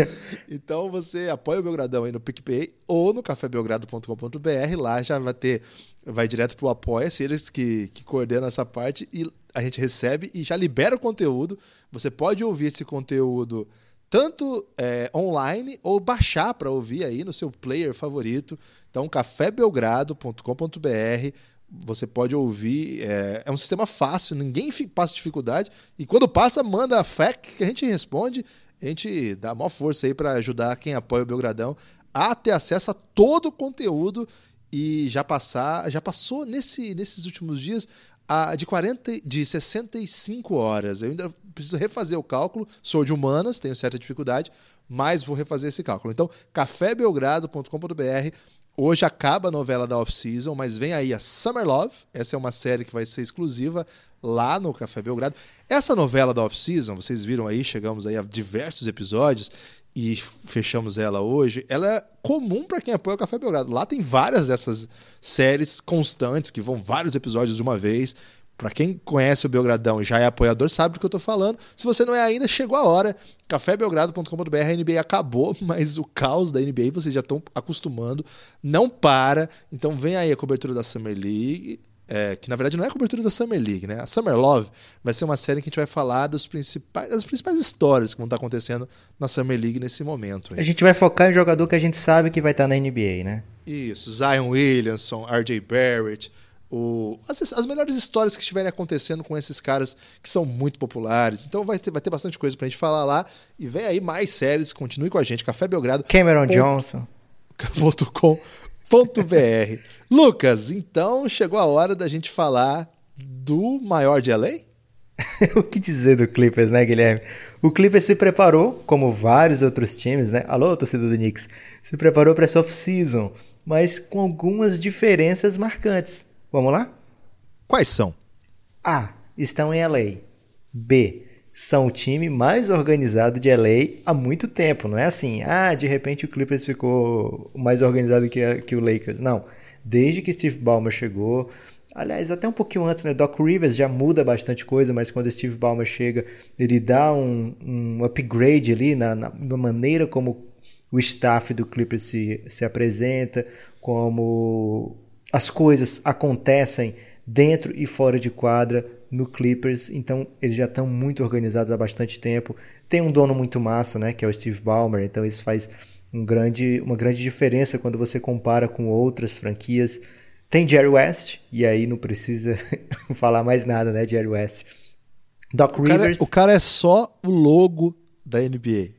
Então você apoia o Belgradão aí no PicPay ou no cafébelgrado.com.br. Lá já vai ter, vai direto pro Apoia-se, eles que, que coordenam essa parte e a gente recebe e já libera o conteúdo. Você pode ouvir esse conteúdo tanto é, online ou baixar para ouvir aí no seu player favorito. Então, cafébelgrado.com.br. Você pode ouvir, é, é um sistema fácil, ninguém passa dificuldade. E quando passa, manda a FAQ que a gente responde. A gente dá a maior força aí para ajudar quem apoia o Belgradão a ter acesso a todo o conteúdo e já passar, já passou nesse, nesses últimos dias a, de 40, de 65 horas. Eu ainda preciso refazer o cálculo, sou de humanas, tenho certa dificuldade, mas vou refazer esse cálculo. Então, cafébelgrado.com.br. Hoje acaba a novela da off-season, mas vem aí a Summer Love. Essa é uma série que vai ser exclusiva lá no Café Belgrado. Essa novela da off-season, vocês viram aí, chegamos aí a diversos episódios e fechamos ela hoje. Ela é comum para quem apoia o Café Belgrado. Lá tem várias dessas séries constantes que vão vários episódios de uma vez. Para quem conhece o Belgradão e já é apoiador, sabe do que eu tô falando. Se você não é ainda, chegou a hora. cafébelgrado.com.br, a NBA acabou, mas o caos da NBA vocês já estão acostumando. Não para. Então vem aí a cobertura da Summer League. é, que na verdade não é a cobertura da Summer League, né? A Summer Love vai ser uma série que a gente vai falar dos principais, das principais histórias que vão estar acontecendo na Summer League nesse momento. aí. A gente vai focar em jogador que a gente sabe que vai estar na NBA, né? Isso, Zion Williamson, RJ Barrett, o, as, as melhores histórias que estiverem acontecendo com esses caras que são muito populares. Então vai ter, vai ter bastante coisa pra gente falar lá. E vem aí mais séries, continue com a gente, Café Belgrado. Cameron Ponto- Johnson. .com.br. Lucas, então chegou a hora da gente falar do maior de LA? o que dizer do Clippers, né, Guilherme? O Clippers se preparou, como vários outros times, né? Alô, torcedor do Knicks. Se preparou para essa off-season, mas com algumas diferenças marcantes. Vamos lá? Quais são? A. Estão em LA. B. são o time mais organizado de LA há muito tempo. Não é assim, ah, de repente o Clippers ficou mais organizado que, que o Lakers. Não. Desde que Steve Ballmer chegou, aliás, até um pouquinho antes, né? Doc Rivers já muda bastante coisa, mas quando Steve Ballmer chega, ele dá um, um upgrade ali na, na, na maneira como o staff do Clippers se, se apresenta, como as coisas acontecem dentro e fora de quadra no Clippers, então eles já estão muito organizados há bastante tempo. Tem um dono muito massa, né, que é o Steve Ballmer, então isso faz um grande, uma grande diferença quando você compara com outras franquias. Tem Jerry West, e aí não precisa falar mais nada, né, Jerry West. Doc o Rivers. Cara, o cara é só o logo da NBA.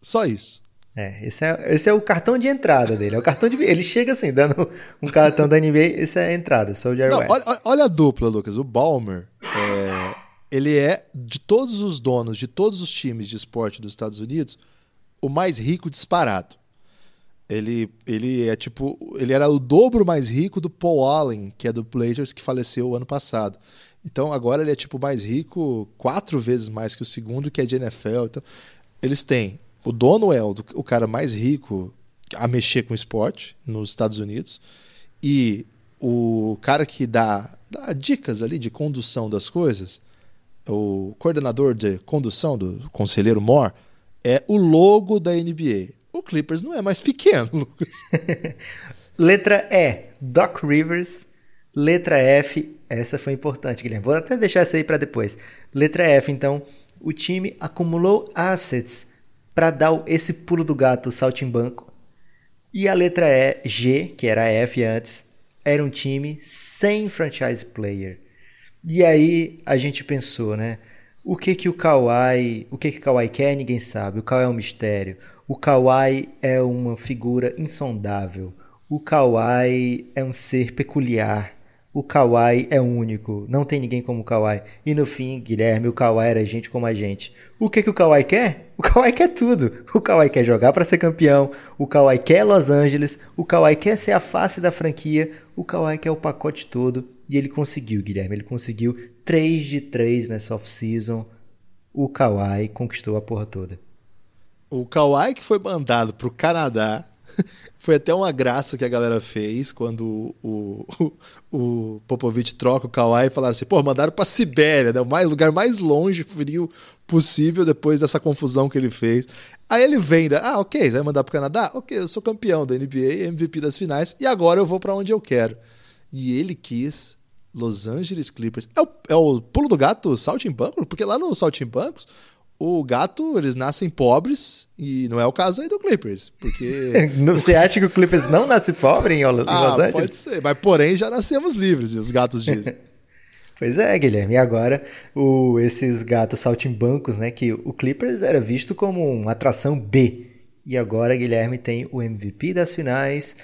Só isso. É, esse é, esse é o cartão de entrada dele. É o cartão de Ele chega assim, dando um cartão da NBA, esse é a entrada, sou o Jerry Não, West. Olha, olha, a dupla, Lucas. O Balmer, é, ele é, de todos os donos, de todos os times de esporte dos Estados Unidos, o mais rico disparado. Ele, ele é tipo. Ele era o dobro mais rico do Paul Allen, que é do Blazers, que faleceu ano passado. Então agora ele é tipo mais rico, quatro vezes mais que o segundo, que é de NFL. Então, eles têm o dono é o, o cara mais rico a mexer com esporte nos Estados Unidos e o cara que dá, dá dicas ali de condução das coisas, o coordenador de condução do conselheiro Moore, é o logo da NBA. O Clippers não é mais pequeno, Lucas. Letra E, Doc Rivers. Letra F, essa foi importante, Guilherme. Vou até deixar essa aí para depois. Letra F, então, o time acumulou assets para dar esse pulo do gato saltimbanco. E a letra E, G, que era F antes, era um time sem franchise player. E aí a gente pensou, né? O que que o Kawhi, o que que o Kawhi quer, ninguém sabe. O Kawhi é um mistério. O Kawhi é uma figura insondável. O Kawhi é um ser peculiar. O Kawhi é único, não tem ninguém como o Kawhi. E no fim, Guilherme, o Kawhi era gente como a gente. O que, que o Kawhi quer? O Kawhi quer tudo. O Kawhi quer jogar para ser campeão, o Kawhi quer Los Angeles, o Kawhi quer ser a face da franquia, o Kawhi quer o pacote todo. E ele conseguiu, Guilherme, ele conseguiu 3 de 3 nessa off-season. O Kawhi conquistou a porra toda. O Kawhi que foi mandado pro Canadá foi até uma graça que a galera fez quando o, o, o Popovich troca o Kawhi e fala assim: pô, mandaram pra Sibéria, né? o mais, lugar mais longe, frio possível depois dessa confusão que ele fez. Aí ele vem, né? ah, ok, vai mandar pro Canadá? Ok, eu sou campeão da NBA, MVP das finais, e agora eu vou para onde eu quero. E ele quis Los Angeles Clippers. É o, é o pulo do gato Saltimbancos? Porque lá no Saltimbancos o gato, eles nascem pobres e não é o caso aí do Clippers, porque... Você acha que o Clippers não nasce pobre em Los ah, Angeles? pode ser, mas porém já nascemos livres, os gatos dizem. pois é, Guilherme, e agora o, esses gatos saltimbancos, né, que o Clippers era visto como uma atração B, e agora, Guilherme, tem o MVP das finais,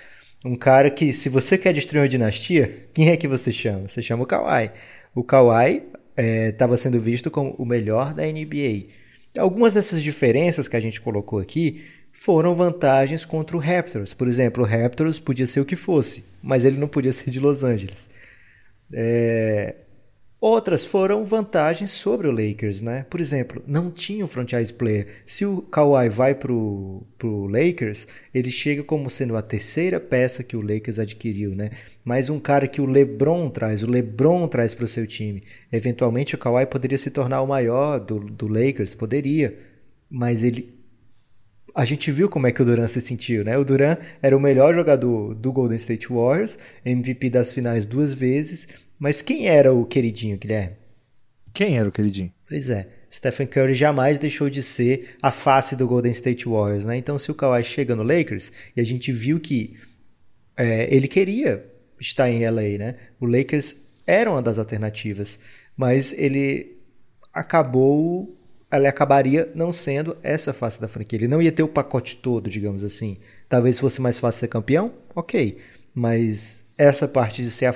um cara que, se você quer destruir uma dinastia, quem é que você chama? Você chama o Kawhi. O Kawhi estava é, sendo visto como o melhor da NBA. Algumas dessas diferenças que a gente colocou aqui foram vantagens contra o Raptors. Por exemplo, o Raptors podia ser o que fosse, mas ele não podia ser de Los Angeles. É... Outras foram vantagens sobre o Lakers, né? Por exemplo, não tinha um franchise player. Se o Kawhi vai pro, pro Lakers, ele chega como sendo a terceira peça que o Lakers adquiriu, né? Mas um cara que o LeBron traz, o LeBron traz para o seu time. Eventualmente o Kawhi poderia se tornar o maior do, do Lakers, poderia. Mas ele a gente viu como é que o Duran se sentiu, né? O Duran era o melhor jogador do Golden State Warriors, MVP das finais duas vezes mas quem era o queridinho, Guilherme? Quem era o queridinho? Pois é. Stephen Curry jamais deixou de ser a face do Golden State Warriors, né? Então, se o Kawhi chega no Lakers, e a gente viu que é, ele queria estar em LA, né? O Lakers era uma das alternativas, mas ele acabou, ele acabaria não sendo essa face da franquia. Ele não ia ter o pacote todo, digamos assim. Talvez fosse mais fácil ser campeão, ok, mas essa parte de ser a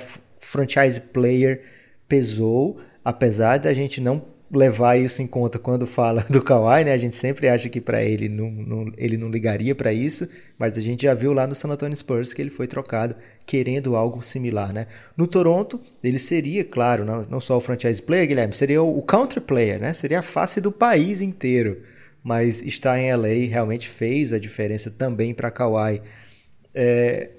franchise player pesou, apesar da gente não levar isso em conta quando fala do Kawhi, né? A gente sempre acha que para ele não, não, ele não ligaria para isso, mas a gente já viu lá no San Antonio Spurs que ele foi trocado querendo algo similar, né? No Toronto, ele seria, claro, não, não só o franchise player, Guilherme, seria o, o country player, né? Seria a face do país inteiro. Mas estar em LA realmente fez a diferença também para Kawhi. É,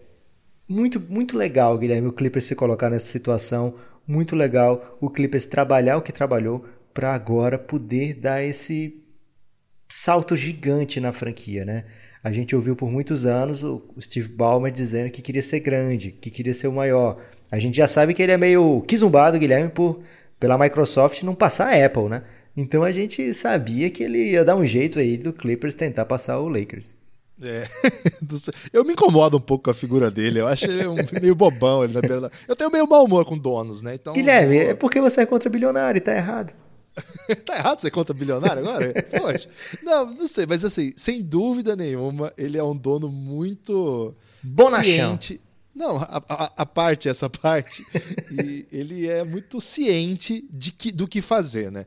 muito, muito legal, Guilherme, o Clippers se colocar nessa situação. Muito legal o Clippers trabalhar o que trabalhou para agora poder dar esse salto gigante na franquia, né? A gente ouviu por muitos anos o Steve Ballmer dizendo que queria ser grande, que queria ser o maior. A gente já sabe que ele é meio quizumbado, Guilherme, por pela Microsoft não passar a Apple, né? Então a gente sabia que ele ia dar um jeito aí do Clippers tentar passar o Lakers. É, eu me incomodo um pouco com a figura dele. Eu acho ele um, meio bobão. Ele Eu tenho meio mau humor com donos, né? Então, Guilherme, é porque você é contra bilionário e tá errado. tá errado ser contra bilionário agora? Poxa. Não, não sei, mas assim, sem dúvida nenhuma, ele é um dono muito Bonachão. ciente. Não, a, a, a, parte, essa parte. e ele é muito ciente de que, do que fazer, né?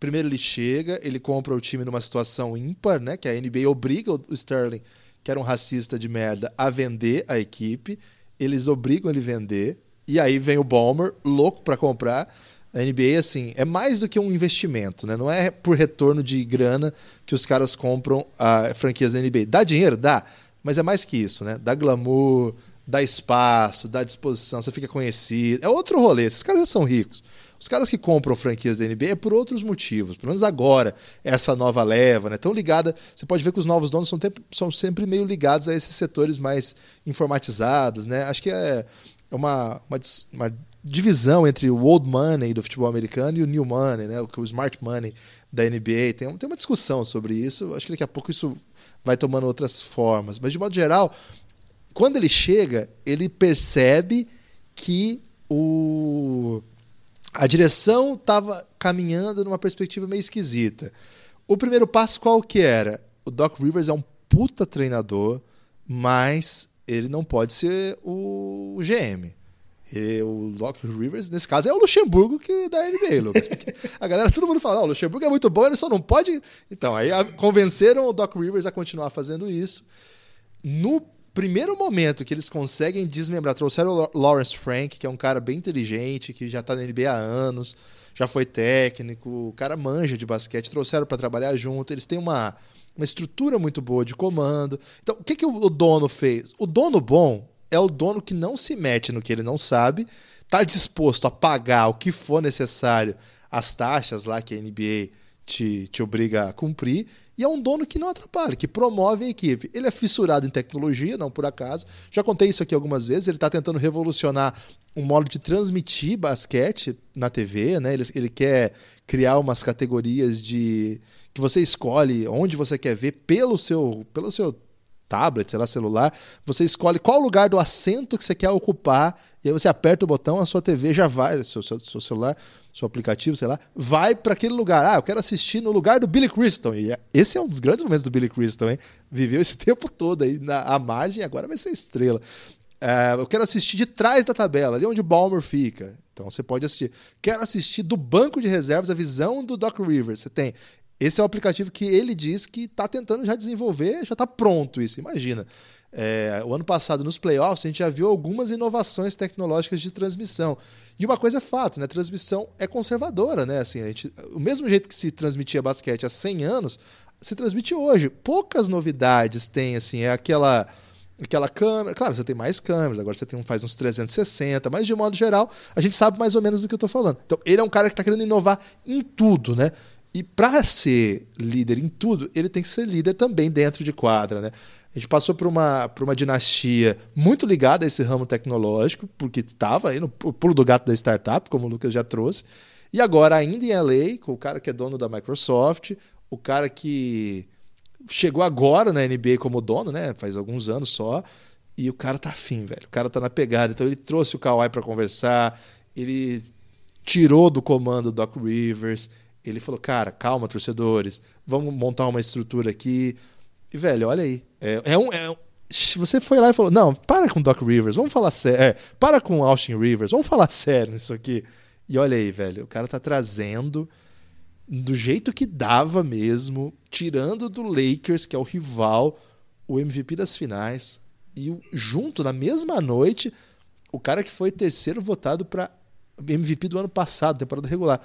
Primeiro ele chega, ele compra o time numa situação ímpar, né? Que a NBA obriga o Sterling, que era um racista de merda, a vender a equipe. Eles obrigam ele a vender. E aí vem o Balmer, louco para comprar. A NBA, assim, é mais do que um investimento, né? Não é por retorno de grana que os caras compram a franquias da NBA. Dá dinheiro? Dá. Mas é mais que isso, né? Dá glamour, dá espaço, dá disposição, você fica conhecido. É outro rolê. Esses caras já são ricos. Os caras que compram franquias da NBA é por outros motivos. Pelo menos agora, essa nova leva, né? Tão ligada. Você pode ver que os novos donos são, são sempre meio ligados a esses setores mais informatizados, né? Acho que é uma, uma, uma divisão entre o old money do futebol americano e o new money, né? o smart money da NBA. Tem, tem uma discussão sobre isso. Acho que daqui a pouco isso vai tomando outras formas. Mas, de modo geral, quando ele chega, ele percebe que o a direção estava caminhando numa perspectiva meio esquisita. O primeiro passo qual que era? O Doc Rivers é um puta treinador, mas ele não pode ser o GM. Ele, o Doc Rivers, nesse caso, é o Luxemburgo que da NBA, Lucas. a galera, todo mundo fala, o Luxemburgo é muito bom, ele só não pode. Então, aí convenceram o Doc Rivers a continuar fazendo isso. No primeiro momento que eles conseguem desmembrar, trouxeram o Lawrence Frank, que é um cara bem inteligente, que já está na NBA há anos, já foi técnico, o cara manja de basquete, trouxeram para trabalhar junto, eles têm uma, uma estrutura muito boa de comando. Então, o que, que o dono fez? O dono bom é o dono que não se mete no que ele não sabe, está disposto a pagar o que for necessário, as taxas lá que a NBA te, te obriga a cumprir, e é um dono que não atrapalha, que promove a equipe. Ele é fissurado em tecnologia, não por acaso. Já contei isso aqui algumas vezes. Ele está tentando revolucionar um modo de transmitir basquete na TV, né? Ele, ele quer criar umas categorias de que você escolhe onde você quer ver pelo seu, pelo seu tablet, sei lá, celular, você escolhe qual lugar do assento que você quer ocupar, e aí você aperta o botão, a sua TV já vai, seu, seu, seu celular, seu aplicativo, sei lá, vai para aquele lugar. Ah, eu quero assistir no lugar do Billy Crystal. E é, esse é um dos grandes momentos do Billy Crystal, hein? Viveu esse tempo todo aí na à margem, agora vai ser estrela. É, eu quero assistir de trás da tabela, ali onde o Balmer fica. Então você pode assistir. Quero assistir do banco de reservas a visão do Doc Rivers. Você tem esse é o aplicativo que ele diz que está tentando já desenvolver, já está pronto isso. Imagina. É, o ano passado, nos playoffs, a gente já viu algumas inovações tecnológicas de transmissão. E uma coisa é fato, né? Transmissão é conservadora, né? Assim, a gente, o mesmo jeito que se transmitia basquete há 100 anos, se transmite hoje. Poucas novidades tem, assim, é aquela aquela câmera. Claro, você tem mais câmeras, agora você tem um, faz uns 360, mas de modo geral, a gente sabe mais ou menos do que eu estou falando. Então, ele é um cara que está querendo inovar em tudo, né? E para ser líder em tudo, ele tem que ser líder também dentro de quadra, né? A gente passou por uma, por uma dinastia muito ligada a esse ramo tecnológico, porque estava aí no pulo do gato da startup, como o Lucas já trouxe. E agora, ainda em LA, com o cara que é dono da Microsoft, o cara que chegou agora na NBA como dono, né? Faz alguns anos só. E o cara tá afim, velho. O cara tá na pegada. Então ele trouxe o Kawhi para conversar, ele tirou do comando o Doc Rivers, ele falou, cara, calma, torcedores, vamos montar uma estrutura aqui. E, velho, olha aí. É, é um. É, você foi lá e falou: não, para com Doc Rivers, vamos falar sério. É, para com Austin Rivers, vamos falar sério nisso aqui. E olha aí, velho, o cara tá trazendo do jeito que dava mesmo, tirando do Lakers, que é o rival, o MVP das finais, e junto, na mesma noite, o cara que foi terceiro votado para MVP do ano passado, temporada regular.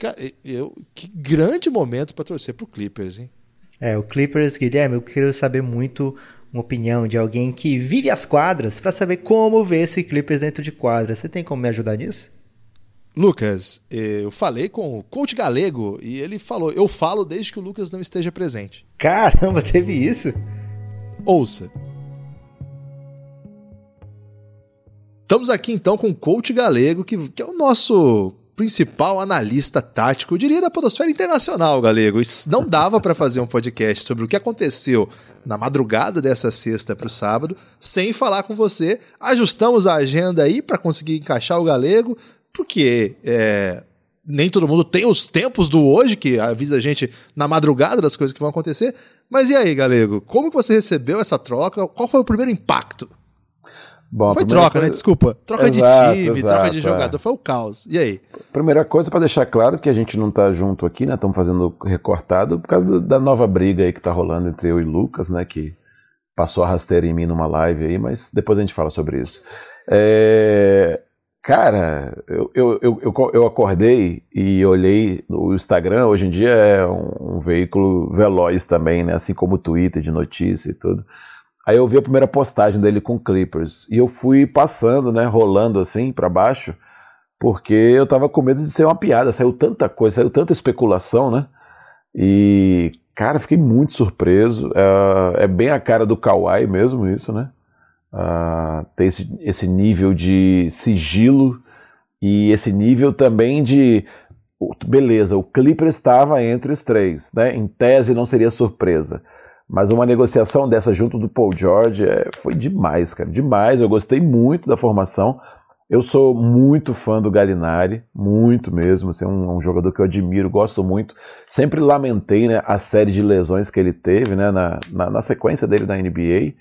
Cara, eu, que grande momento para torcer pro Clippers, hein? É, o Clippers, Guilherme, eu quero saber muito uma opinião de alguém que vive as quadras para saber como ver esse Clippers dentro de quadra. Você tem como me ajudar nisso? Lucas, eu falei com o coach galego e ele falou: eu falo desde que o Lucas não esteja presente. Caramba, teve isso? Ouça. Estamos aqui então com o coach galego, que, que é o nosso principal analista tático, eu diria da podosfera internacional, galego. Isso não dava para fazer um podcast sobre o que aconteceu na madrugada dessa sexta para o sábado sem falar com você. Ajustamos a agenda aí para conseguir encaixar o galego, porque é, nem todo mundo tem os tempos do hoje, que avisa a gente na madrugada das coisas que vão acontecer. Mas e aí, galego? Como você recebeu essa troca? Qual foi o primeiro impacto? Bom, foi troca, coisa... né? Desculpa. Troca exato, de time, exato, troca de é. jogador, é. foi o caos. E aí? Primeira coisa, para deixar claro que a gente não tá junto aqui, né? Estamos fazendo recortado por causa da nova briga aí que tá rolando entre eu e Lucas, né? Que passou a rasteira em mim numa live aí, mas depois a gente fala sobre isso. É... Cara, eu, eu, eu, eu, acordei e olhei o Instagram, hoje em dia é um, um veículo veloz também, né? Assim como o Twitter de notícia e tudo. Aí eu vi a primeira postagem dele com Clippers e eu fui passando, né, rolando assim para baixo, porque eu tava com medo de ser uma piada, saiu tanta coisa, saiu tanta especulação, né? E cara, fiquei muito surpreso. É, é bem a cara do Kawhi mesmo isso, né? Uh, ter esse, esse nível de sigilo e esse nível também de beleza, o Clippers estava entre os três, né? Em tese não seria surpresa. Mas uma negociação dessa junto do Paul George é, foi demais, cara, demais. Eu gostei muito da formação. Eu sou muito fã do Gallinari, muito mesmo. Assim, um, um jogador que eu admiro, gosto muito. Sempre lamentei né, a série de lesões que ele teve né, na, na, na sequência dele na NBA.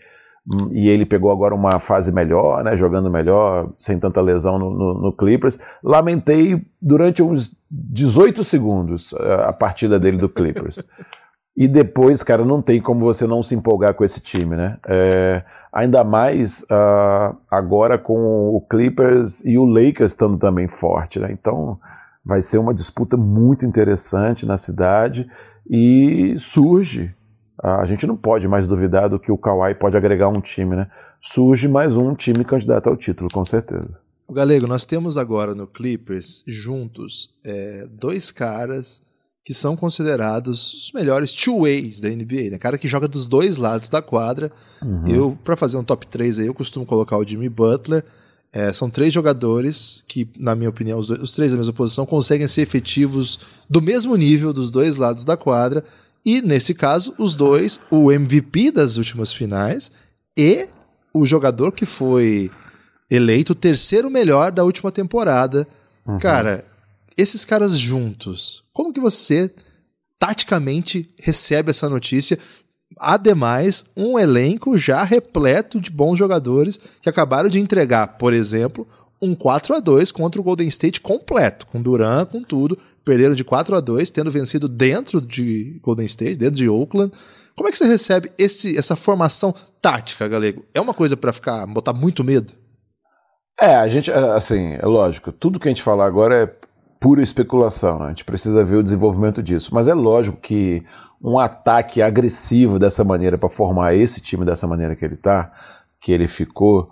Hum, e ele pegou agora uma fase melhor, né, jogando melhor, sem tanta lesão no, no, no Clippers. Lamentei durante uns 18 segundos a partida dele do Clippers. E depois, cara, não tem como você não se empolgar com esse time, né? É, ainda mais uh, agora com o Clippers e o Lakers estando também forte, né? Então vai ser uma disputa muito interessante na cidade e surge. Uh, a gente não pode mais duvidar do que o Kawhi pode agregar um time, né? Surge mais um time candidato ao título, com certeza. O Galego, nós temos agora no Clippers juntos é, dois caras que são considerados os melhores two-ways da NBA, né? Cara que joga dos dois lados da quadra. Uhum. Eu, para fazer um top 3 aí, eu costumo colocar o Jimmy Butler. É, são três jogadores que, na minha opinião, os, dois, os três da mesma posição conseguem ser efetivos do mesmo nível dos dois lados da quadra. E, nesse caso, os dois, o MVP das últimas finais e o jogador que foi eleito o terceiro melhor da última temporada. Uhum. Cara, esses caras juntos, como que você taticamente recebe essa notícia? Ademais, um elenco já repleto de bons jogadores que acabaram de entregar, por exemplo, um 4 a 2 contra o Golden State completo, com Duran, com tudo. Perderam de 4 a 2 tendo vencido dentro de Golden State, dentro de Oakland. Como é que você recebe esse, essa formação tática, Galego? É uma coisa para ficar botar muito medo? É, a gente, assim, é lógico, tudo que a gente falar agora é pura especulação. Né? A gente precisa ver o desenvolvimento disso. Mas é lógico que um ataque agressivo dessa maneira para formar esse time dessa maneira que ele está, que ele ficou,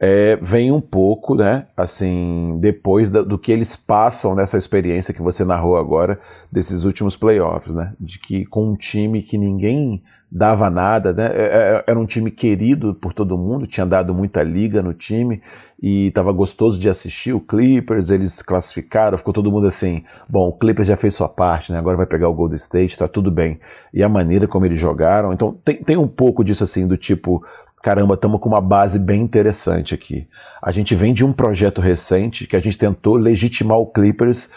é, vem um pouco, né? Assim, depois da, do que eles passam nessa experiência que você narrou agora desses últimos playoffs, né? De que com um time que ninguém dava nada, né? É, é, era um time querido por todo mundo, tinha dado muita liga no time e estava gostoso de assistir o Clippers, eles classificaram, ficou todo mundo assim, bom, o Clippers já fez sua parte, né? Agora vai pegar o Golden State, tá tudo bem. E a maneira como eles jogaram, então tem, tem um pouco disso assim, do tipo, caramba, estamos com uma base bem interessante aqui. A gente vem de um projeto recente que a gente tentou legitimar o Clippers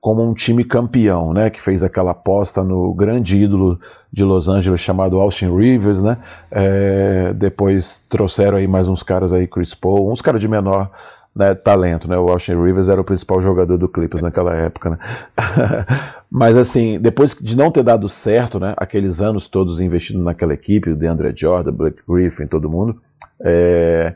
como um time campeão, né, que fez aquela aposta no grande ídolo de Los Angeles chamado Austin Rivers, né, é, depois trouxeram aí mais uns caras aí, Chris Paul, uns caras de menor né, talento, né? O Austin Rivers era o principal jogador do Clippers naquela época, né? Mas assim, depois de não ter dado certo, né? Aqueles anos todos investindo naquela equipe, o DeAndre Jordan, Blake Griffin, todo mundo, é,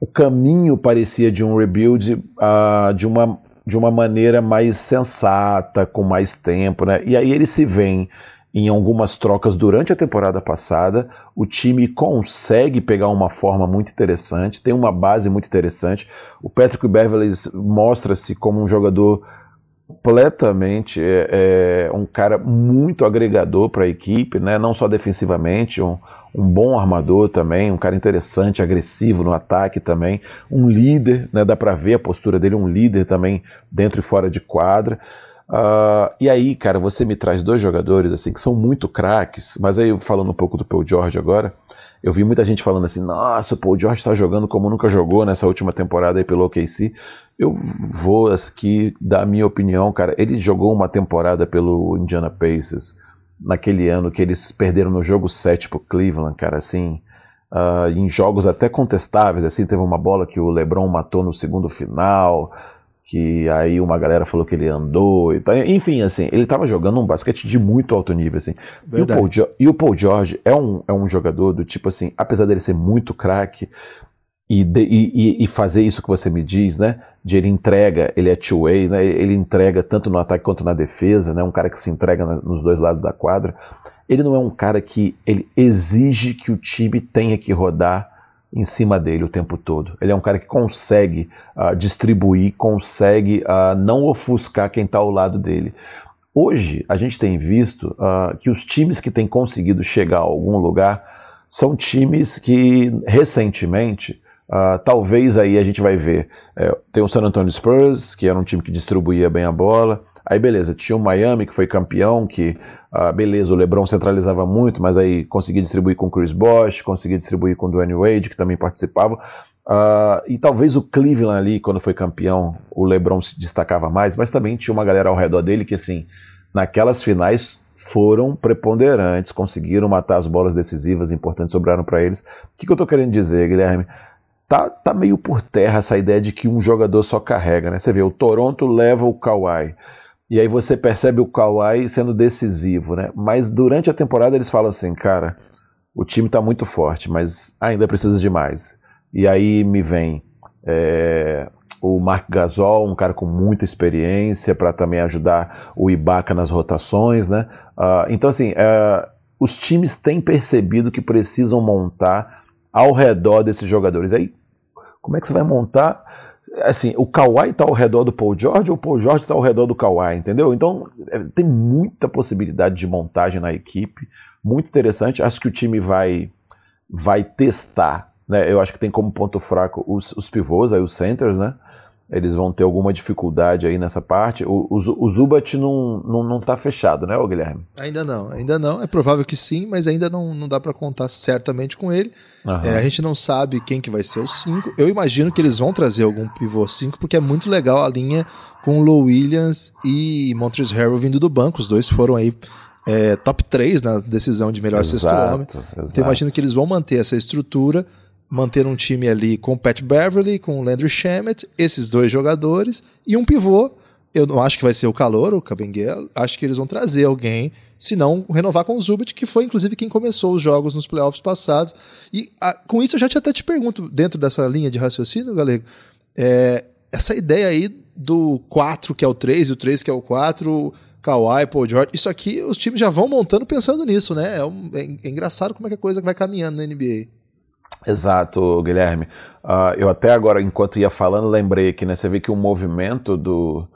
o caminho parecia de um rebuild uh, de uma de uma maneira mais sensata, com mais tempo, né? E aí ele se vem em algumas trocas durante a temporada passada. O time consegue pegar uma forma muito interessante, tem uma base muito interessante. O Patrick Beverly mostra-se como um jogador completamente é, é, um cara muito agregador para a equipe, né? não só defensivamente, um, um bom armador também, um cara interessante, agressivo no ataque também, um líder, né? dá para ver a postura dele, um líder também dentro e fora de quadra. Uh, e aí, cara, você me traz dois jogadores assim que são muito craques, mas aí falando um pouco do Paul George agora, eu vi muita gente falando assim: nossa, o Paul George está jogando como nunca jogou nessa última temporada aí pelo OKC. Eu vou aqui dar a minha opinião, cara. Ele jogou uma temporada pelo Indiana Pacers naquele ano que eles perderam no jogo 7 pro Cleveland, cara, assim. Uh, em jogos até contestáveis, assim, teve uma bola que o LeBron matou no segundo final que aí uma galera falou que ele andou e tal. Enfim, assim, ele estava jogando um basquete de muito alto nível, assim. E o, Paul, e o, Paul, George é um, é um jogador do tipo assim, apesar dele ser muito craque e, e, e, fazer isso que você me diz, né? De ele entrega, ele é two-way, né? Ele entrega tanto no ataque quanto na defesa, né? Um cara que se entrega nos dois lados da quadra. Ele não é um cara que ele exige que o time tenha que rodar em cima dele o tempo todo. Ele é um cara que consegue uh, distribuir, consegue uh, não ofuscar quem está ao lado dele. Hoje, a gente tem visto uh, que os times que têm conseguido chegar a algum lugar são times que, recentemente, Uh, talvez aí a gente vai ver. É, tem o San Antonio Spurs, que era um time que distribuía bem a bola. Aí beleza, tinha o Miami, que foi campeão, que ah, beleza, o LeBron centralizava muito, mas aí conseguia distribuir com o Chris Bosh, conseguia distribuir com o Dwayne Wade, que também participava. Uh, e talvez o Cleveland ali, quando foi campeão, o LeBron se destacava mais, mas também tinha uma galera ao redor dele que, assim, naquelas finais foram preponderantes, conseguiram matar as bolas decisivas importantes, sobraram para eles. O que, que eu estou querendo dizer, Guilherme? Tá, tá meio por terra essa ideia de que um jogador só carrega, né? Você vê, o Toronto leva o Kawhi. E aí você percebe o Kawhi sendo decisivo, né? Mas durante a temporada eles falam assim, cara, o time está muito forte, mas ainda precisa de mais. E aí me vem é, o Mark Gasol, um cara com muita experiência para também ajudar o Ibaka nas rotações, né? Uh, então assim, uh, os times têm percebido que precisam montar ao redor desses jogadores. Aí, como é que você vai montar assim, o Kawhi está ao redor do Paul George ou o Paul George está ao redor do Kawhi, entendeu? Então é, tem muita possibilidade de montagem na equipe, muito interessante. Acho que o time vai vai testar, né? Eu acho que tem como ponto fraco os, os pivôs, aí os centers, né? Eles vão ter alguma dificuldade aí nessa parte. O, o, o Zubat não, não, não tá fechado, né, Guilherme? Ainda não, ainda não. É provável que sim, mas ainda não, não dá para contar certamente com ele. Uhum. É, a gente não sabe quem que vai ser o 5. Eu imagino que eles vão trazer algum pivô 5, porque é muito legal a linha com o Low Williams e Montrezl Harrell vindo do banco. Os dois foram aí é, top 3 na decisão de melhor exato, sexto homem. Exato. Então imagino que eles vão manter essa estrutura manter um time ali com o Pat Beverly, com o Landry Shamet, esses dois jogadores e um pivô. Eu não acho que vai ser o calor, o Cabenguel. Acho que eles vão trazer alguém, se não renovar com o Zubit, que foi inclusive quem começou os jogos nos playoffs passados. E a, com isso eu já te, até te pergunto, dentro dessa linha de raciocínio, Galego, é, essa ideia aí do 4 que é o 3 e o 3 que é o 4, Kawhi, Paul George, isso aqui os times já vão montando pensando nisso, né? É, um, é, é engraçado como é que a coisa vai caminhando na NBA. Exato, Guilherme. Uh, eu até agora, enquanto ia falando, lembrei que né, você vê que o movimento do,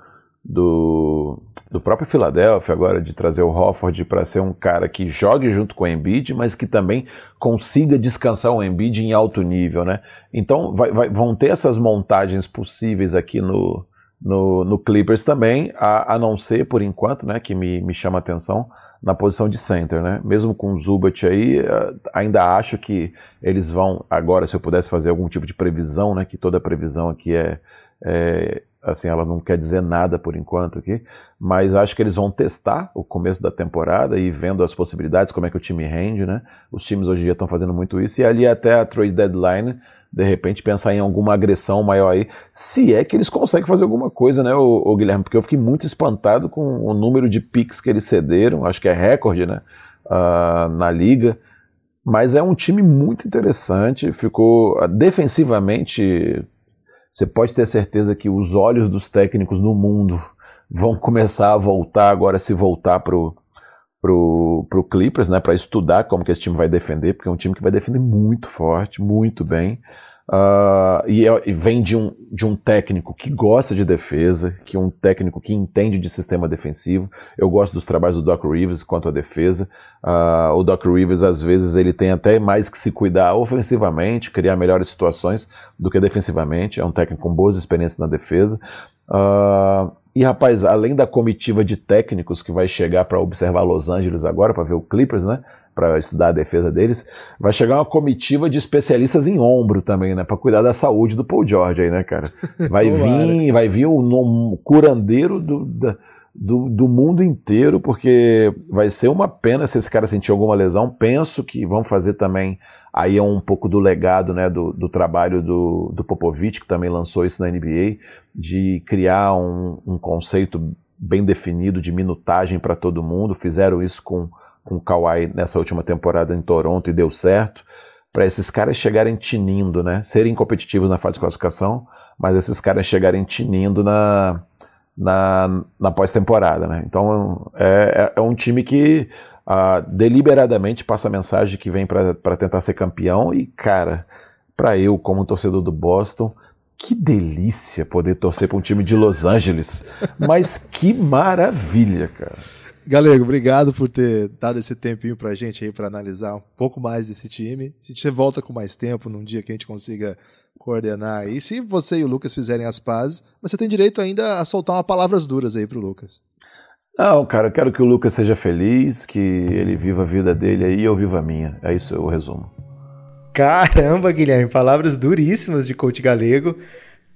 do, do próprio Philadelphia agora de trazer o Hofford para ser um cara que jogue junto com o Embiid, mas que também consiga descansar o Embiid em alto nível, né? Então vai, vai, vão ter essas montagens possíveis aqui no, no, no Clippers também, a, a, não ser por enquanto, né, que me, me chama a atenção, na posição de center, né? Mesmo com o Zubat aí, eh, ainda acho que eles vão agora, se eu pudesse fazer algum tipo de previsão, né? Que toda previsão aqui é, é assim, ela não quer dizer nada por enquanto aqui, mas acho que eles vão testar o começo da temporada e vendo as possibilidades, como é que o time rende, né? Os times hoje em dia estão fazendo muito isso e ali até a trade deadline de repente pensar em alguma agressão maior aí, se é que eles conseguem fazer alguma coisa, né, o, o Guilherme? Porque eu fiquei muito espantado com o número de picks que eles cederam, acho que é recorde, né, uh, na liga. Mas é um time muito interessante, ficou uh, defensivamente. Você pode ter certeza que os olhos dos técnicos no mundo vão começar a voltar agora, se voltar pro pro, pro Clippers, né, para estudar como que esse time vai defender, porque é um time que vai defender muito forte, muito bem. Uh, e, é, e, vem de um, de um técnico que gosta de defesa, que é um técnico que entende de sistema defensivo. Eu gosto dos trabalhos do Doc Rivers quanto à defesa. Uh, o Doc Rivers, às vezes, ele tem até mais que se cuidar ofensivamente, criar melhores situações do que defensivamente. É um técnico com boas experiências na defesa. Uh, e rapaz, além da comitiva de técnicos que vai chegar para observar Los Angeles agora, para ver o Clippers, né? Para estudar a defesa deles, vai chegar uma comitiva de especialistas em ombro também, né? Para cuidar da saúde do Paul George aí, né, cara? Vai vir, vai vir o um, curandeiro do, da, do, do, mundo inteiro, porque vai ser uma pena se esse cara sentir alguma lesão. Penso que vão fazer também, aí é um pouco do legado né, do, do trabalho do, do Popovich, que também lançou isso na NBA, de criar um, um conceito bem definido de minutagem para todo mundo. Fizeram isso com, com o Kawhi nessa última temporada em Toronto e deu certo. Para esses caras chegarem tinindo, né? Serem competitivos na fase de classificação, mas esses caras chegarem tinindo na, na, na pós-temporada. Né? Então é, é, é, um time que uh, deliberadamente passa a mensagem que vem para tentar ser campeão e, cara, para eu, como torcedor do Boston, que delícia poder torcer para um time de Los Angeles. Mas que maravilha, cara. Galego, obrigado por ter dado esse tempinho pra gente aí para analisar um pouco mais desse time. A gente volta com mais tempo num dia que a gente consiga coordenar aí. Se você e o Lucas fizerem as pazes, mas você tem direito ainda a soltar umas palavras duras aí pro Lucas. Não, cara, eu quero que o Lucas seja feliz, que ele viva a vida dele aí e eu viva a minha. É isso o resumo. Caramba, Guilherme, palavras duríssimas de coach galego.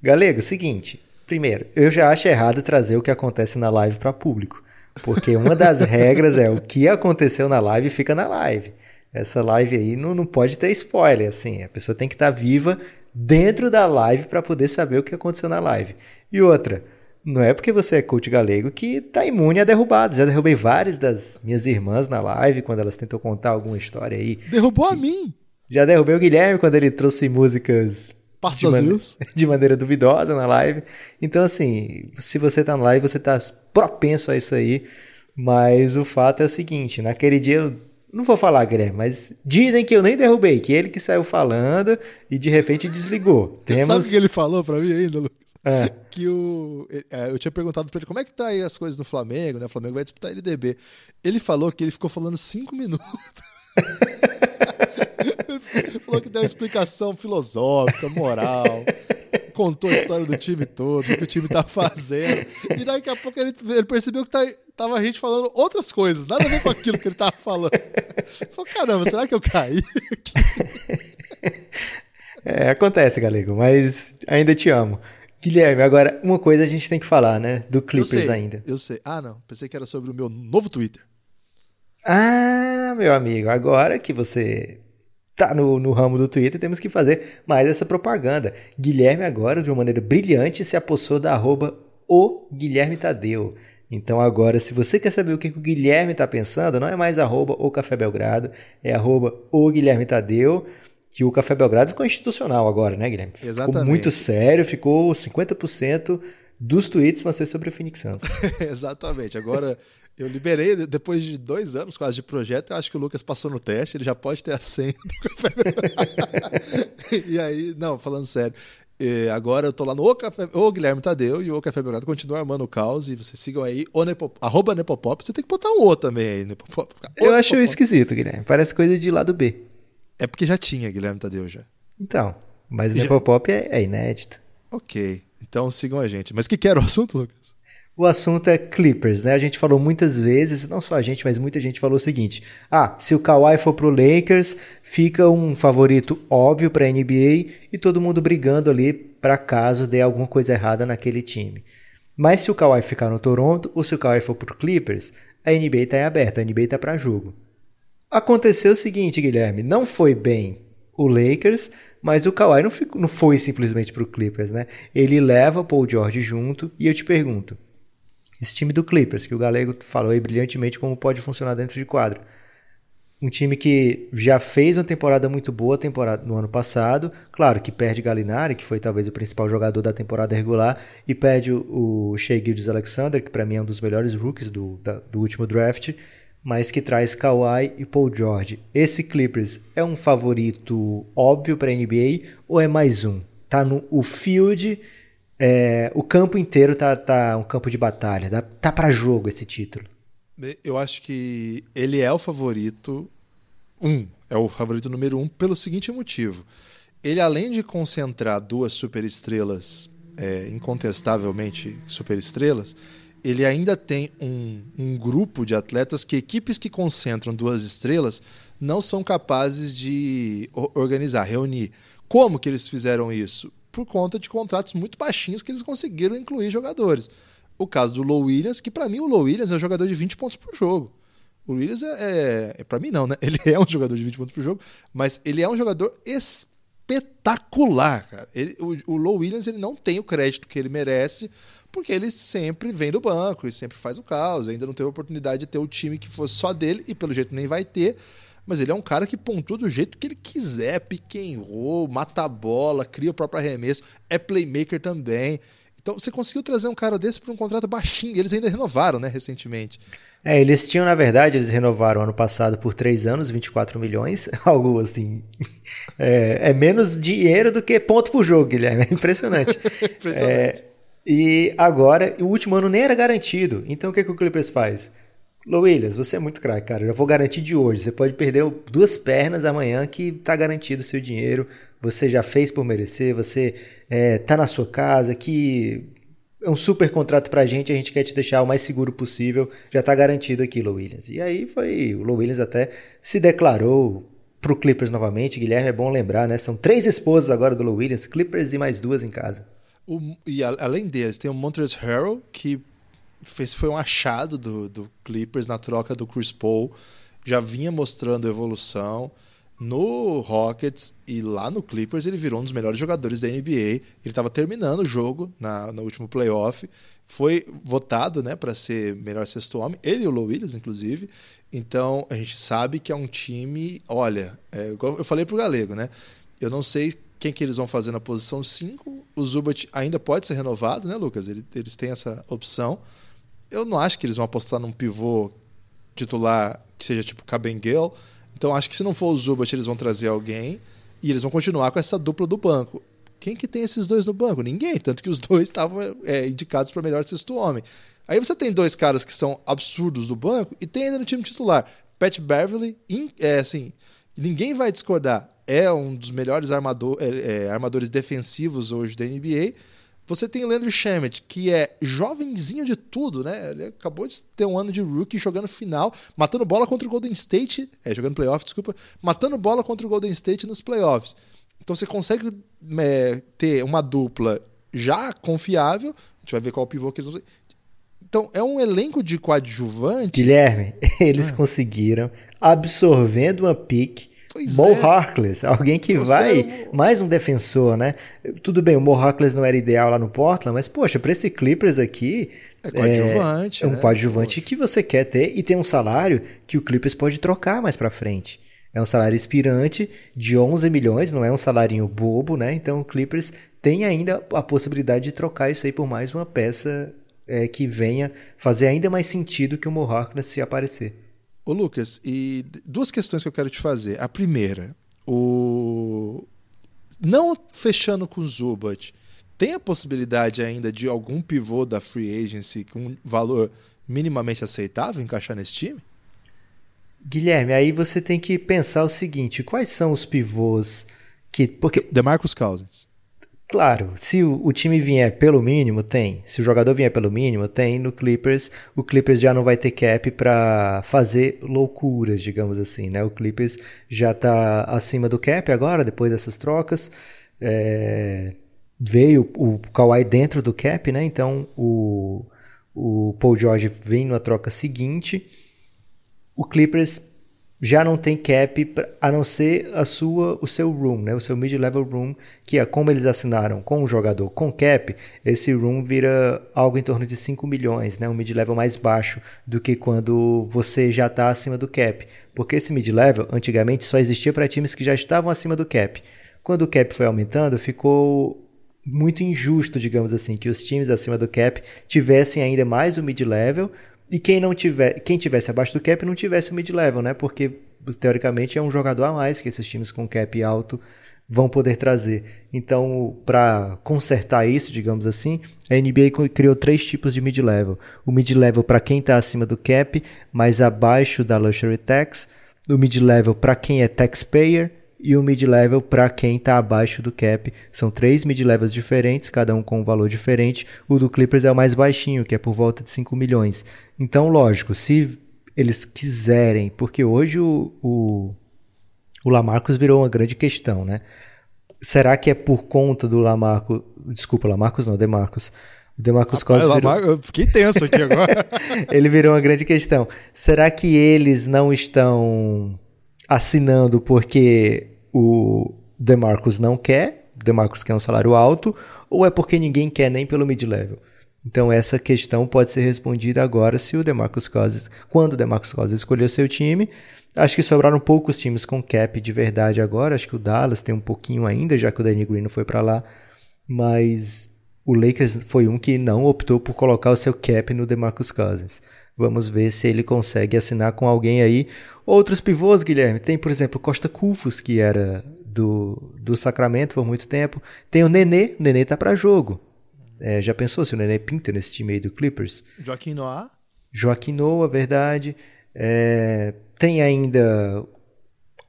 Galego, seguinte, primeiro, eu já acho errado trazer o que acontece na live para público, porque uma das regras é o que aconteceu na live fica na live. Essa live aí não, não pode ter spoiler, assim, a pessoa tem que estar tá viva dentro da live para poder saber o que aconteceu na live. E outra, não é porque você é coach galego que tá imune a derrubadas. Já derrubei várias das minhas irmãs na live quando elas tentam contar alguma história aí. Derrubou a mim! Já derrubei o Guilherme quando ele trouxe músicas de, man de, maneira duvidosa na live. Então, assim, se você tá na live, você tá propenso a isso aí. Mas o fato é o seguinte: naquele dia eu não vou falar, Guilherme, mas dizem que eu nem derrubei, que ele que saiu falando e de repente desligou. Temos... Sabe o que ele falou pra mim ainda, Lucas? É. Que o, é, eu tinha perguntado pra ele como é que tá aí as coisas no Flamengo, né? O Flamengo vai disputar LDB. Ele falou que ele ficou falando cinco minutos. ele falou que deu uma explicação filosófica, moral contou a história do time todo, o que o time tá fazendo. E daqui a pouco ele, ele percebeu que tá, tava a gente falando outras coisas, nada a ver com aquilo que ele tava falando. Ele falou, caramba, será que eu caí? é, acontece, Galego, mas ainda te amo. Guilherme, agora uma coisa a gente tem que falar, né? Do Clippers eu ainda. Eu sei. Ah, não. Pensei que era sobre o meu novo Twitter. Ah, meu amigo, agora que você tá no, no ramo do Twitter, temos que fazer mais essa propaganda. Guilherme agora, de uma maneira brilhante, se apossou da arroba o Guilherme Tadeu. Então agora, se você quer saber o que o Guilherme está pensando, não é mais arroba o Café Belgrado, é arroba o Guilherme Tadeu, que o Café Belgrado ficou institucional agora, né, Guilherme? Exatamente. Ficou muito sério, ficou 50% dos tweets vão ser sobre o Phoenix Suns. Exatamente. Agora eu liberei, depois de dois anos quase de projeto, eu acho que o Lucas passou no teste, ele já pode ter a senha do Café E aí, não, falando sério, é, agora eu tô lá no o, Café, o Guilherme Tadeu e o Café Belgrado continua armando o caos e vocês sigam aí, o Nepop, arroba Nepopop, você tem que botar um O também aí, Nepopop. Eu Nepopop. acho esquisito, Guilherme, parece coisa de lado B. É porque já tinha Guilherme Tadeu já. Então, mas o já... Nepopop é, é inédito. Ok, então sigam a gente. Mas que que era o assunto, Lucas? O assunto é Clippers, né? A gente falou muitas vezes, não só a gente, mas muita gente falou o seguinte: ah, se o Kawhi for pro Lakers, fica um favorito óbvio para NBA e todo mundo brigando ali para caso dê alguma coisa errada naquele time. Mas se o Kawhi ficar no Toronto ou se o Kawhi for pro Clippers, a NBA está aberta, a NBA está para jogo. Aconteceu o seguinte, Guilherme, não foi bem o Lakers, Mas o Kawhi não, ficou, não foi simplesmente para o Clippers, né? Ele leva o Paul George junto e eu te pergunto, esse time do Clippers, que o Galego falou aí brilhantemente como pode funcionar dentro de quadro, um time que já fez uma temporada muito boa temporada no ano passado. Claro que perde Galinari, que foi talvez o principal jogador da temporada regular, e perde o, o Shea Gildes Alexander, que para mim é um dos melhores rookies do, da, do último draft, mas que traz Kawhi e Paul George. Esse Clippers é um favorito óbvio para a NBA ou é mais um? Tá no o field, é, o campo inteiro tá, tá um campo de batalha, tá, tá para jogo esse título. Eu acho que ele é o favorito um, é o favorito número um pelo seguinte motivo. Ele, além de concentrar duas superestrelas, é, incontestavelmente superestrelas, ele ainda tem um, um grupo de atletas que equipes que concentram duas estrelas não são capazes de organizar, reunir. Como que eles fizeram isso? Por conta de contratos muito baixinhos que eles conseguiram incluir jogadores. O caso do Low Williams, que para mim o Low Williams é um jogador de 20 pontos por jogo. O Williams é, é, é para mim não, né? Ele é um jogador de 20 pontos por jogo, mas ele é um jogador espetacular, cara. Ele, o, o Low Williams ele não tem o crédito que ele merece, porque ele sempre vem do banco e sempre faz o caos. Ainda não teve a oportunidade de ter o time que fosse só dele e pelo jeito nem vai ter. Mas ele é um cara que pontua do jeito que ele quiser, pick and roll, mata a bola, cria o próprio arremesso, é playmaker também. Então você conseguiu trazer um cara desse para um contrato baixinho. Eles ainda renovaram, né, recentemente. É, eles tinham, na verdade, eles renovaram ano passado por três anos, 24 milhões, algo assim. É, é, menos dinheiro do que ponto por jogo, Guilherme. É impressionante. impressionante. É, e agora, o último ano nem era garantido. Então o que, que o Clippers faz? Lou Williams, você é muito craque, cara. Eu já vou garantir de hoje. Você pode perder duas pernas amanhã que tá garantido o seu dinheiro. Você já fez por merecer, você é, tá na sua casa, que é um super contrato pra gente, a gente quer te deixar o mais seguro possível, já tá garantido aqui, Low Williams. E aí foi, o Low Williams até se declarou pro Clippers novamente, Guilherme, é bom lembrar, né? São três esposas agora do Low Williams, Clippers e mais duas em casa. O, e a, além deles, tem o Montrezl Harrell, que fez, foi um achado do, do Clippers na troca do Chris Paul, já vinha mostrando evolução, no Rockets e lá no Clippers ele virou um dos melhores jogadores da NBA. Ele estava terminando o jogo na, no último playoff. Foi votado né, para ser melhor sexto homem, ele e o Low Williams, inclusive. Então a gente sabe que é um time. Olha, é, eu falei para o Galego, né? Eu não sei quem que eles vão fazer na posição 5. O Zubat ainda pode ser renovado, né, Lucas? Eles têm essa opção. Eu não acho que eles vão apostar num pivô titular que seja tipo Cabengale então acho que se não for o Zubat, eles vão trazer alguém e eles vão continuar com essa dupla do banco. Quem que tem esses dois no banco? Ninguém, tanto que os dois estavam é, indicados para melhor sexto homem. Aí você tem dois caras que são absurdos do banco e tem ainda no time titular Pat Beverly, é assim, ninguém vai discordar, é um dos melhores armador, é, é, armadores defensivos hoje da NBA você tem o Leandro Shemet, que é jovenzinho de tudo, né? Ele acabou de ter um ano de rookie jogando final, matando bola contra o Golden State, é, jogando playoff, desculpa, matando bola contra o Golden State nos playoffs. Então você consegue é, ter uma dupla já confiável, a gente vai ver qual pivô que eles vão então, é um elenco de coadjuvantes. Guilherme, eles ah. conseguiram, absorvendo uma pique, Pois Mo é. Harkless, alguém que vai. Mais um defensor, né? Tudo bem, o Mo Harkless não era ideal lá no Portland, mas, poxa, para esse Clippers aqui. É coadjuvante. É, é um né? coadjuvante poxa. que você quer ter e tem um salário que o Clippers pode trocar mais para frente. É um salário inspirante de 11 milhões, não é um salário bobo, né? Então o Clippers tem ainda a possibilidade de trocar isso aí por mais uma peça é, que venha fazer ainda mais sentido que o Mo Harkless se aparecer. Ô Lucas, e duas questões que eu quero te fazer. A primeira, o não fechando com o Zubat, tem a possibilidade ainda de algum pivô da free agency com um valor minimamente aceitável encaixar nesse time? Guilherme, aí você tem que pensar o seguinte: quais são os pivôs que. Porque... Demarcus Cousins. Claro, se o, time vier pelo mínimo, tem. Se o jogador vier pelo mínimo, tem. No Clippers, o Clippers já não vai ter cap para fazer loucuras, digamos assim, né? O Clippers já está acima do cap agora, depois dessas trocas. É... Veio o Kawhi dentro do cap, né? Então o, o Paul George vem na troca seguinte. O Clippers já não tem cap a não ser a sua, o seu room, né? o seu mid-level room, que é como eles assinaram com o jogador com cap, esse room vira algo em torno de 5 milhões, né? um mid-level mais baixo do que quando você já está acima do cap. Porque esse mid-level, antigamente, só existia para times que já estavam acima do cap. Quando o cap foi aumentando, ficou muito injusto, digamos assim, que os times acima do cap tivessem ainda mais o mid-level, e quem não tiver, quem tivesse abaixo do cap não tivesse o mid-level, né? Porque teoricamente é um jogador a mais que esses times com cap alto vão poder trazer. Então, para consertar isso, digamos assim, a NBA criou três tipos de mid-level. O mid-level para quem está acima do cap, mas abaixo da luxury tax. O mid-level para quem é taxpayer e o mid-level para quem está abaixo do cap. São três mid-levels diferentes, cada um com um valor diferente. O do Clippers é o mais baixinho, que é por volta de 5 milhões. Então, lógico, se eles quiserem, porque hoje o, o, o Lamarcus virou uma grande questão, né? Será que é por conta do Lamarcus... Desculpa, Lamarcus não, Demarcus. O Demarcus Cousins virou... Eu fiquei tenso aqui agora. Ele virou uma grande questão. Será que eles não estão assinando porque o DeMarcus não quer, o DeMarcus quer um salário alto, ou é porque ninguém quer nem pelo mid-level? Então essa questão pode ser respondida agora se o DeMarcus Cousins, quando o DeMarcus Cousins escolheu seu time. Acho que sobraram poucos times com cap de verdade agora, acho que o Dallas tem um pouquinho ainda, já que o Danny Green não foi para lá, mas o Lakers foi um que não optou por colocar o seu cap no DeMarcus Cousins. Vamos ver se ele consegue assinar com alguém aí. Outros pivôs, Guilherme, tem, por exemplo, Costa Cufos, que era do, do Sacramento por muito tempo. Tem o Nenê, o Nenê tá para jogo. É, já pensou se o Nenê pinta nesse time aí do Clippers? Joaquim Noah? Joaquim Noah, verdade. É, tem ainda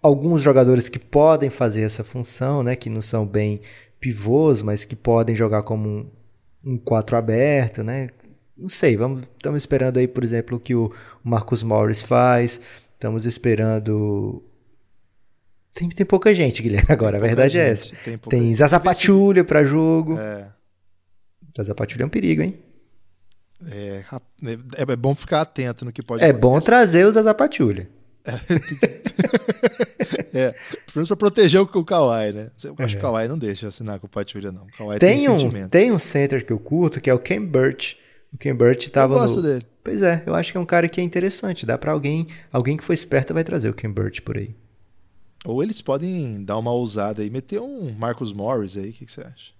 alguns jogadores que podem fazer essa função, né? Que não são bem pivôs, mas que podem jogar como um, um 4 aberto, né? Não sei, vamos, estamos esperando aí, por exemplo, o que o Marcus Morris faz. Estamos esperando. Tem, tem pouca gente, Guilherme, agora. A verdade gente, é essa. Tem, tem Zaza Pachulia para jogo. É. Zaza Pachulia é um perigo, hein? É, é, é, bom ficar atento no que pode É acontecer. bom trazer o Zaza Pachulia. É, pelo menos pra proteger o, o Kawhi, né? Eu acho é. que o Kawhi não deixa assinar com o Pachulia, não. O Kawhi tem, tem um, sentimento. Tem um center que eu curto, que é o Ken Burch. O Ken Burch tava eu gosto no... dele. Pois é, eu acho que é um cara que é interessante. Dá para alguém, alguém que foi esperto vai trazer o Ken Burch por aí. Ou eles podem dar uma ousada e meter um Marcus Morris aí, o que, que, você acha?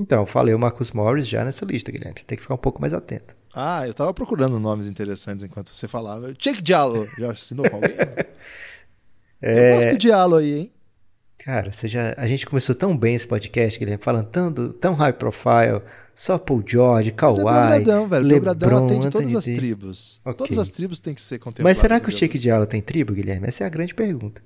Então, falei o Marcus Morris já nessa lista, Guilherme. Tem que ficar um pouco mais atento. Ah, eu tava procurando nomes interessantes enquanto você falava. Jake Diallo, já assinou com alguém? é... Eu gosto do Diallo aí, hein? Cara, você já... a gente começou tão bem esse podcast, Guilherme, falando tão, tão high profile, só Paul George, Kawhi, Mas é Belgradão, velho. Lebron, Belgradão atende todas as tribos. Okay. Todas as tribos têm que ser contempladas. Mas será que o Shake Diallo tem tribo, Guilherme? Essa é a grande pergunta.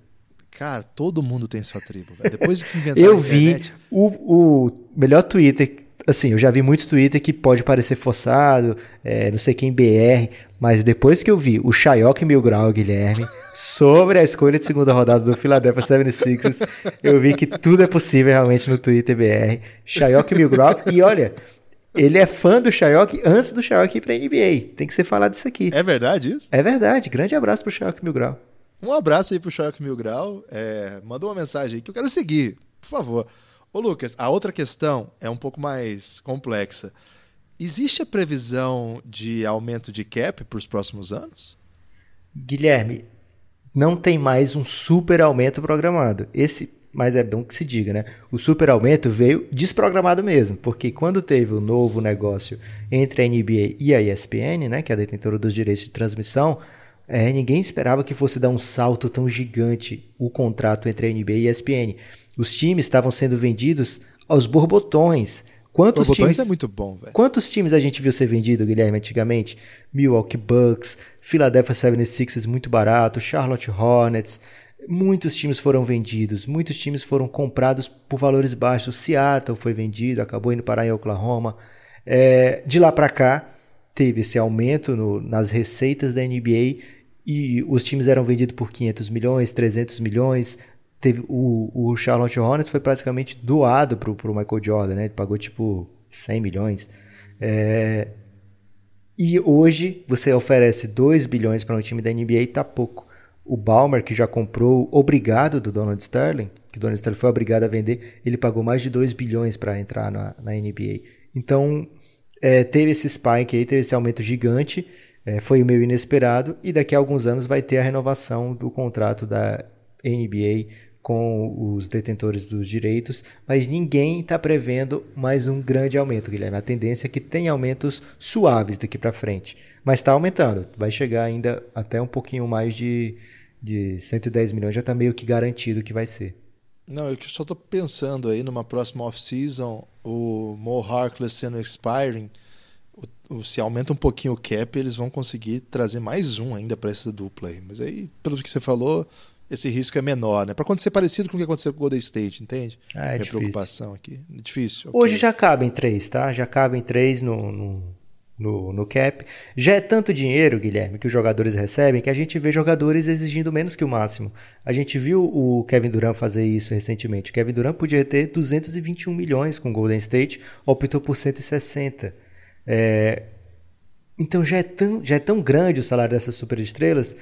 Cara, todo mundo tem sua tribo, velho. Depois que inventaram Eu vi o, o melhor Twitter assim, eu já vi muito Twitter que pode parecer forçado, é, não sei quem BR, mas depois que eu vi o Chayok Mil Grau, Guilherme, sobre a escolha de segunda rodada do Philadelphia 76ers, eu vi que tudo é possível realmente no Twitter BR. Chayok Mil Grau, e olha, ele é fã do Shayok antes do Shayok ir pra NBA. Tem que ser falado isso aqui. É verdade isso? É verdade. Grande abraço pro Shayok Mil Grau. Um abraço aí pro Shayok Mil Grau. É, uma mensagem aí que eu quero seguir, por favor. Ô Lucas, a outra questão é um pouco mais complexa. Existe a previsão de aumento de cap para os próximos anos? Guilherme, não tem mais um super aumento programado. Esse mas é bom que se diga, né? O super aumento veio desprogramado mesmo, porque quando teve o novo negócio entre a NBA e a ESPN, né, que é a detentora dos direitos de transmissão, é, ninguém esperava que fosse dar um salto tão gigante o contrato entre a NBA e a ESPN. Os times estavam sendo vendidos aos borbotões. Quantos borbotões times, é muito bom, velho. Quantos times a gente viu ser vendido, Guilherme, antigamente? Milwaukee Bucks, Philadelphia 76ers muito barato, Charlotte Hornets, Muitos times foram vendidos, muitos times foram comprados por valores baixos. Seattle foi vendido, acabou indo parar em Oklahoma. É, de lá para cá, teve esse aumento no, nas receitas da NBA e os times eram vendidos por 500 milhões, 300 milhões. Teve, o, o Charlotte Hornets foi praticamente doado para o Michael Jordan, né? ele pagou tipo 100 milhões. É, e hoje você oferece 2 bilhões para um time da NBA e tá pouco. O Balmer, que já comprou obrigado do Donald Sterling, que o Donald Sterling foi obrigado a vender, ele pagou mais de 2 bilhões para entrar na, na, NBA. Então, é, teve esse spike aí, teve esse aumento gigante, é, foi meio inesperado, e daqui a alguns anos vai ter a renovação do contrato da NBA com os detentores dos direitos, mas ninguém está prevendo mais um grande aumento, Guilherme. A tendência é que tenha aumentos suaves daqui para frente, mas está aumentando. Vai chegar ainda até um pouquinho mais de, de 110 milhões, já está meio que garantido que vai ser. Não, eu só estou pensando aí numa próxima off-season, o Mo Harkless sendo expiring, o, o, se aumenta um pouquinho o cap, eles vão conseguir trazer mais um ainda para essa dupla aí. Mas aí, pelo que você falou, esse risco é menor, né? Para acontecer parecido com o que aconteceu com o Golden State, entende? Ah, é Minha preocupação aqui. É difícil. Hoje okay. já cabem três, tá? Já cabem três no, no, no, no, cap. Já é tanto dinheiro, Guilherme, que os jogadores recebem, que a gente vê jogadores exigindo menos que o máximo. A gente viu o Kevin Durant fazer isso recentemente. O Kevin Durant podia ter 221 milhões com o Golden State, optou por 160. É... Então já é, tão, já é tão grande o salário dessas superestrelas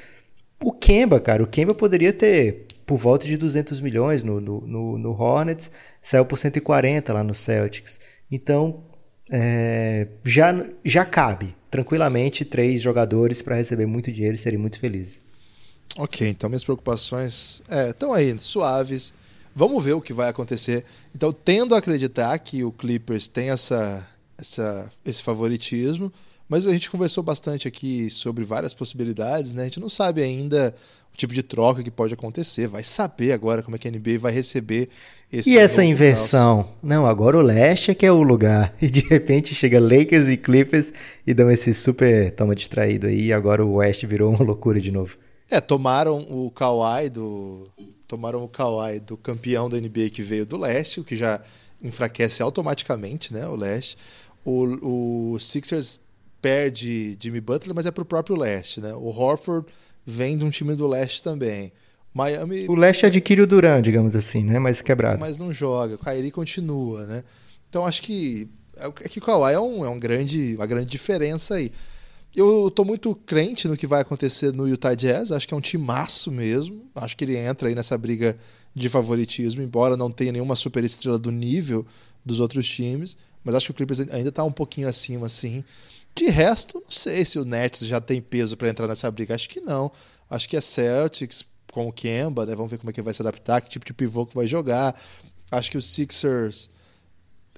o Kemba, cara, o Kemba poderia ter por volta de 200 milhões no, no, no, no Hornets, saiu por 140 lá no Celtics. Então, é, já, já cabe tranquilamente três jogadores para receber muito dinheiro e serem muito felizes. Ok, então minhas preocupações estão é, aí, suaves. Vamos ver o que vai acontecer. Então, tendo a acreditar que o Clippers tem essa, essa, esse favoritismo, mas a gente conversou bastante aqui sobre várias possibilidades, né? A gente não sabe ainda o tipo de troca que pode acontecer. Vai saber agora como é que a NBA vai receber esse. E essa inversão? Não, agora o leste é que é o lugar. E de repente chega Lakers e Clippers e dão esse super toma distraído aí. E agora o oeste virou uma loucura de novo. É, tomaram o Kawhi do. Tomaram o Kawhi do campeão da NBA que veio do leste, o que já enfraquece automaticamente, né? O leste. O, o Sixers perde Jimmy Butler, mas é para o próprio leste, né? O Horford vem de um time do leste também. Miami. O leste adquire o Duran, digamos assim, né? Mas quebrado. Mas não joga. O Kyrie continua, né? Então acho que é, é que o Kawhi é, um, é um grande, uma grande diferença aí. Eu estou muito crente no que vai acontecer no Utah Jazz. Acho que é um timaço mesmo. Acho que ele entra aí nessa briga de favoritismo, embora não tenha nenhuma super estrela do nível dos outros times. Mas acho que o Clippers ainda está um pouquinho acima, assim. De resto, não sei se o Nets já tem peso para entrar nessa briga. Acho que não. Acho que é Celtics com o Kemba, né? Vamos ver como é que vai se adaptar, que tipo de pivô que vai jogar. Acho que os Sixers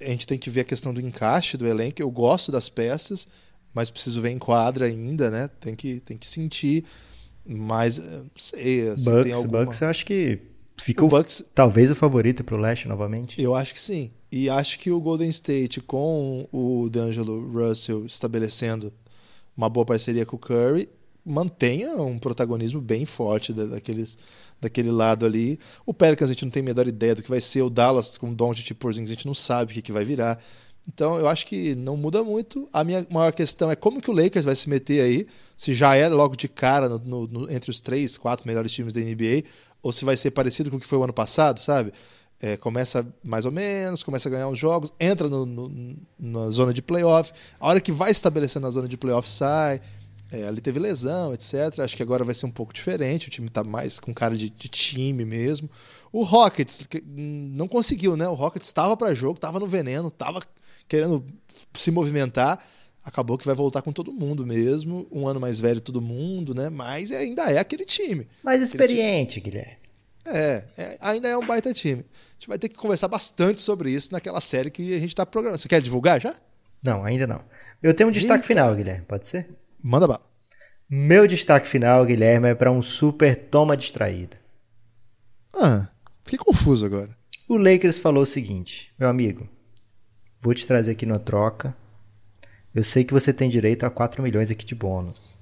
a gente tem que ver a questão do encaixe do elenco. Eu gosto das peças, mas preciso ver em quadra ainda, né? Tem que, tem que sentir. Mas eh, não sei. Assim, Bucks, tem alguma... Bucks, eu acho que fica o Bucks, talvez o favorito para o leste novamente. Eu acho que sim. E acho que o Golden State, com o D'Angelo Russell estabelecendo uma boa parceria com o Curry, mantenha um protagonismo bem forte daqueles, daquele lado ali. O Pelicans a gente não tem a menor ideia do que vai ser. O Dallas com o Doncic e Porzingis a gente não sabe o que, que vai virar. Então eu acho que não muda muito. A minha maior questão é como que o Lakers vai se meter aí, se já é logo de cara no, no, no, entre os três, quatro melhores times da NBA, ou se vai ser parecido com o que foi o ano passado, sabe? É, começa mais ou menos, começa a ganhar uns jogos, entra no, no, na zona de playoff. A hora que vai estabelecendo a zona de playoff sai. É, ali teve lesão, etc. Acho que agora vai ser um pouco diferente. O time está mais com cara de, de, time mesmo. O Rockets que, hum, não conseguiu, né? O Rockets estava para jogo, estava no veneno, estava querendo se movimentar. Acabou que vai voltar com todo mundo mesmo. Um ano mais velho, todo mundo, né? Mas ainda é aquele time. Mais experiente, time. Guilherme. É, é, ainda é um baita time gente vai ter que conversar bastante sobre isso naquela série que a gente está programando. Você quer divulgar já? Não, ainda não. Eu tenho um destaque Eita. final, Guilherme, pode ser? Manda bala. Meu destaque final, Guilherme, é para um super toma distraída. Ah, fiquei confuso agora. O Lakers falou o seguinte: meu amigo, vou te trazer aqui na troca. Eu sei que você tem direito a 4 milhões aqui de bônus.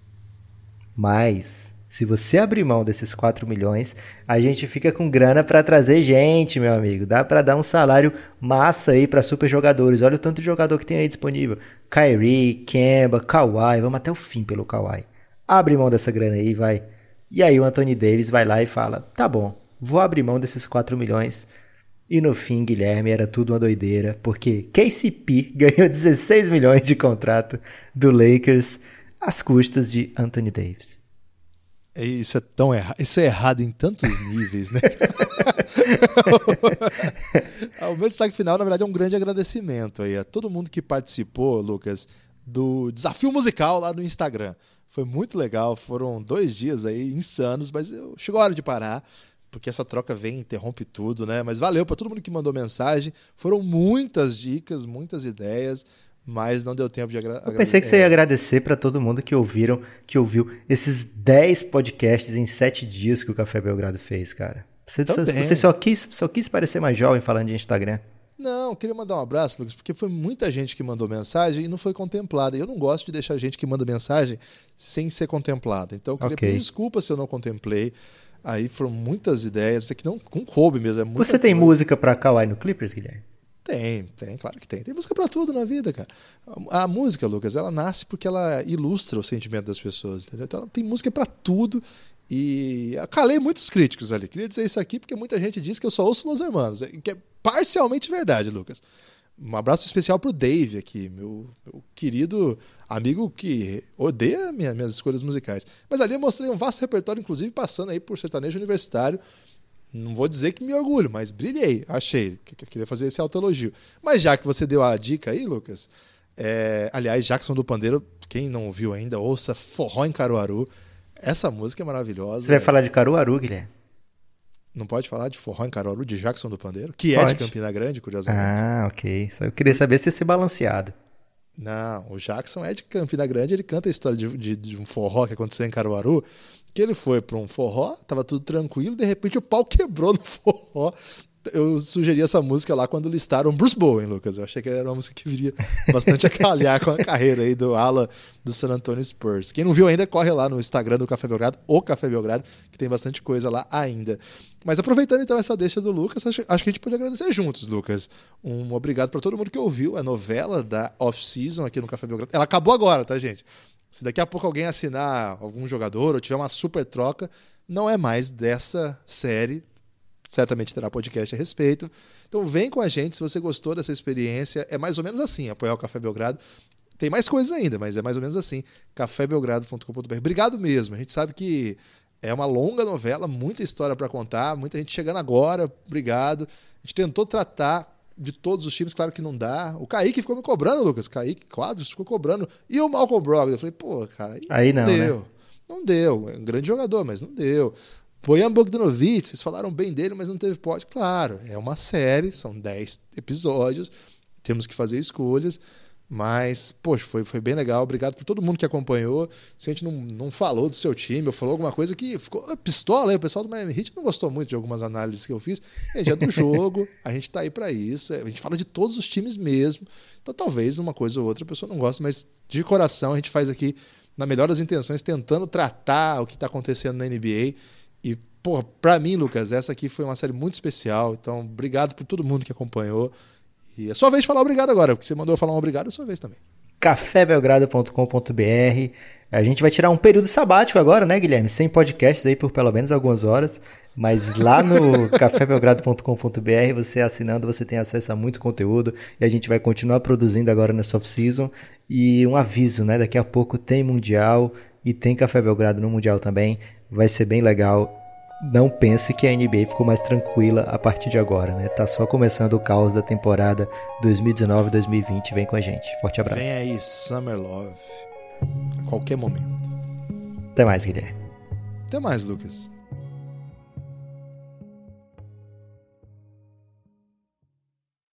Mas se você abrir mão desses 4 milhões, a gente fica com grana para trazer gente, meu amigo. Dá para dar um salário massa aí para super jogadores. Olha o tanto de jogador que tem aí disponível. Kyrie, Kemba, Kawhi, vamos até o fim pelo Kawhi. Abre mão dessa grana aí, vai. E aí o Anthony Davis vai lá e fala: "Tá bom, vou abrir mão desses 4 milhões". E no fim, Guilherme, era tudo uma doideira, porque KCP ganhou 16 milhões de contrato do Lakers às custas de Anthony Davis. É, isso é tão errado. Isso é errado em tantos níveis, né? o meu destaque final, na verdade, é um grande agradecimento aí a todo mundo que participou, Lucas, do desafio musical lá no Instagram. Foi muito legal, foram dois dias aí insanos, mas eu, chegou a hora de parar, porque essa troca vem, interrompe tudo, né? Mas valeu para todo mundo que mandou mensagem. Foram muitas dicas, muitas ideias mas não deu tempo de agradecer. Eu pensei que você ia agradecer para todo mundo que ouviram, que ouviu esses 10 podcasts em 7 dias que o Café Belgrado fez, cara. Você, só, você só, quis, só quis parecer mais jovem falando de Instagram. Não, queria mandar um abraço, Lucas, porque foi muita gente que mandou mensagem e não foi contemplada. E eu não gosto de deixar gente que manda mensagem sem ser contemplada. Então, eu queria okay. pedir desculpa se eu não contemplei. Aí foram muitas ideias, isso aqui não com coube mesmo. É Você tem coisa. música para Kawaii no Clippers, Guilherme? Tem, tem, claro que tem. Tem música para tudo na vida, cara. A, a, música, Lucas, ela nasce porque ela ilustra o sentimento das pessoas, entendeu? Então tem música para tudo. E calei muitos críticos ali. Queria dizer isso aqui porque muita gente diz que eu só ouço Los Hermanos, que é parcialmente verdade, Lucas. Um abraço especial pro Dave aqui, meu, meu querido amigo que odeia minha, minhas escolhas musicais. Mas ali eu mostrei um vasto repertório, inclusive passando aí por sertanejo universitário não vou dizer que me orgulho, mas brilhei, achei. Que, que queria fazer esse autoelogio. Mas já que você deu a dica aí, Lucas, é, aliás, Jackson do Pandeiro, quem não ouviu ainda, ouça Forró em Caruaru. Essa música é maravilhosa. Você vai falar de Caruaru, Guilherme? Não pode falar de Forró em Caruaru, de Jackson do Pandeiro, que pode. é de Campina Grande, curiosamente. Ah, ok. Só eu queria saber se ia ser balanceado. Não, o Jackson é de Campina Grande, ele canta a história de, de, de um forró que aconteceu em Caruaru que ele foi para um forró, tava tudo tranquilo, de repente o pau quebrou no forró. Eu sugeri essa música lá quando listaram Bruce Bowen, Lucas. Eu achei que era uma música que viria bastante a calhar com a carreira aí do ala do San Antonio Spurs. Quem não viu ainda, corre lá no Instagram do Café Belgrado, o Café Belgrado, que tem bastante coisa lá ainda. Mas aproveitando então essa deixa do Lucas, acho, acho que a gente pode agradecer juntos, Lucas. Um obrigado para todo mundo que ouviu a novela da Off-Season aqui no Café Belgrado. Ela acabou agora, tá, gente? Se daqui a pouco alguém assinar algum jogador ou tiver uma super troca, não é mais dessa série. Certamente terá podcast a respeito. Então vem com a gente se você gostou dessa experiência. É mais ou menos assim, apoiar o Café Belgrado. Tem mais coisas ainda, mas é mais ou menos assim. cafébelgrado.com.br. Obrigado mesmo. A gente sabe que é uma longa novela, muita história para contar, muita gente chegando agora. Obrigado. A gente tentou tratar de todos os times, claro que não dá. O Kaique ficou me cobrando, Lucas. Kaique Quadros ficou cobrando. E o Malcolm Brogdon? Eu falei, pô, cara, aí, aí não, não deu. Né? Não deu. É um grande jogador, mas não deu. Bojan Bogdanovic, vocês falaram bem dele, mas não teve pódio. Claro, é uma série, são 10 episódios, temos que fazer escolhas. Mas, poxa, foi, foi bem legal. Obrigado por todo mundo que acompanhou. Se a gente não, não falou do seu time, ou falou alguma coisa que ficou pistola aí, o pessoal do Miami Heat não gostou muito de algumas análises que eu fiz. É dia do jogo, a gente tá aí para isso. A gente fala de todos os times mesmo. Então, talvez uma coisa ou outra a pessoa não goste, mas de coração a gente faz aqui, na melhor das intenções, tentando tratar o que está acontecendo na NBA. E, pô, para mim, Lucas, essa aqui foi uma série muito especial. Então, obrigado por todo mundo que acompanhou. E é sua vez de falar obrigado agora, porque você mandou eu falar um obrigado, é sua vez também. cafébelgrado.com.br A gente vai tirar um período sabático agora, né, Guilherme? Sem podcasts aí por pelo menos algumas horas. Mas lá no cafébelgrado.com.br, você assinando, você tem acesso a muito conteúdo. E a gente vai continuar produzindo agora nessa off-season. E um aviso, né? Daqui a pouco tem Mundial e tem Café Belgrado no Mundial também. Vai ser bem legal não pense que a NBA ficou mais tranquila a partir de agora, né? Tá só começando o caos da temporada 2019-2020. Vem com a gente. Forte abraço. Vem aí, Summer Love. A qualquer momento. Até mais, Guilherme. Até mais, Lucas.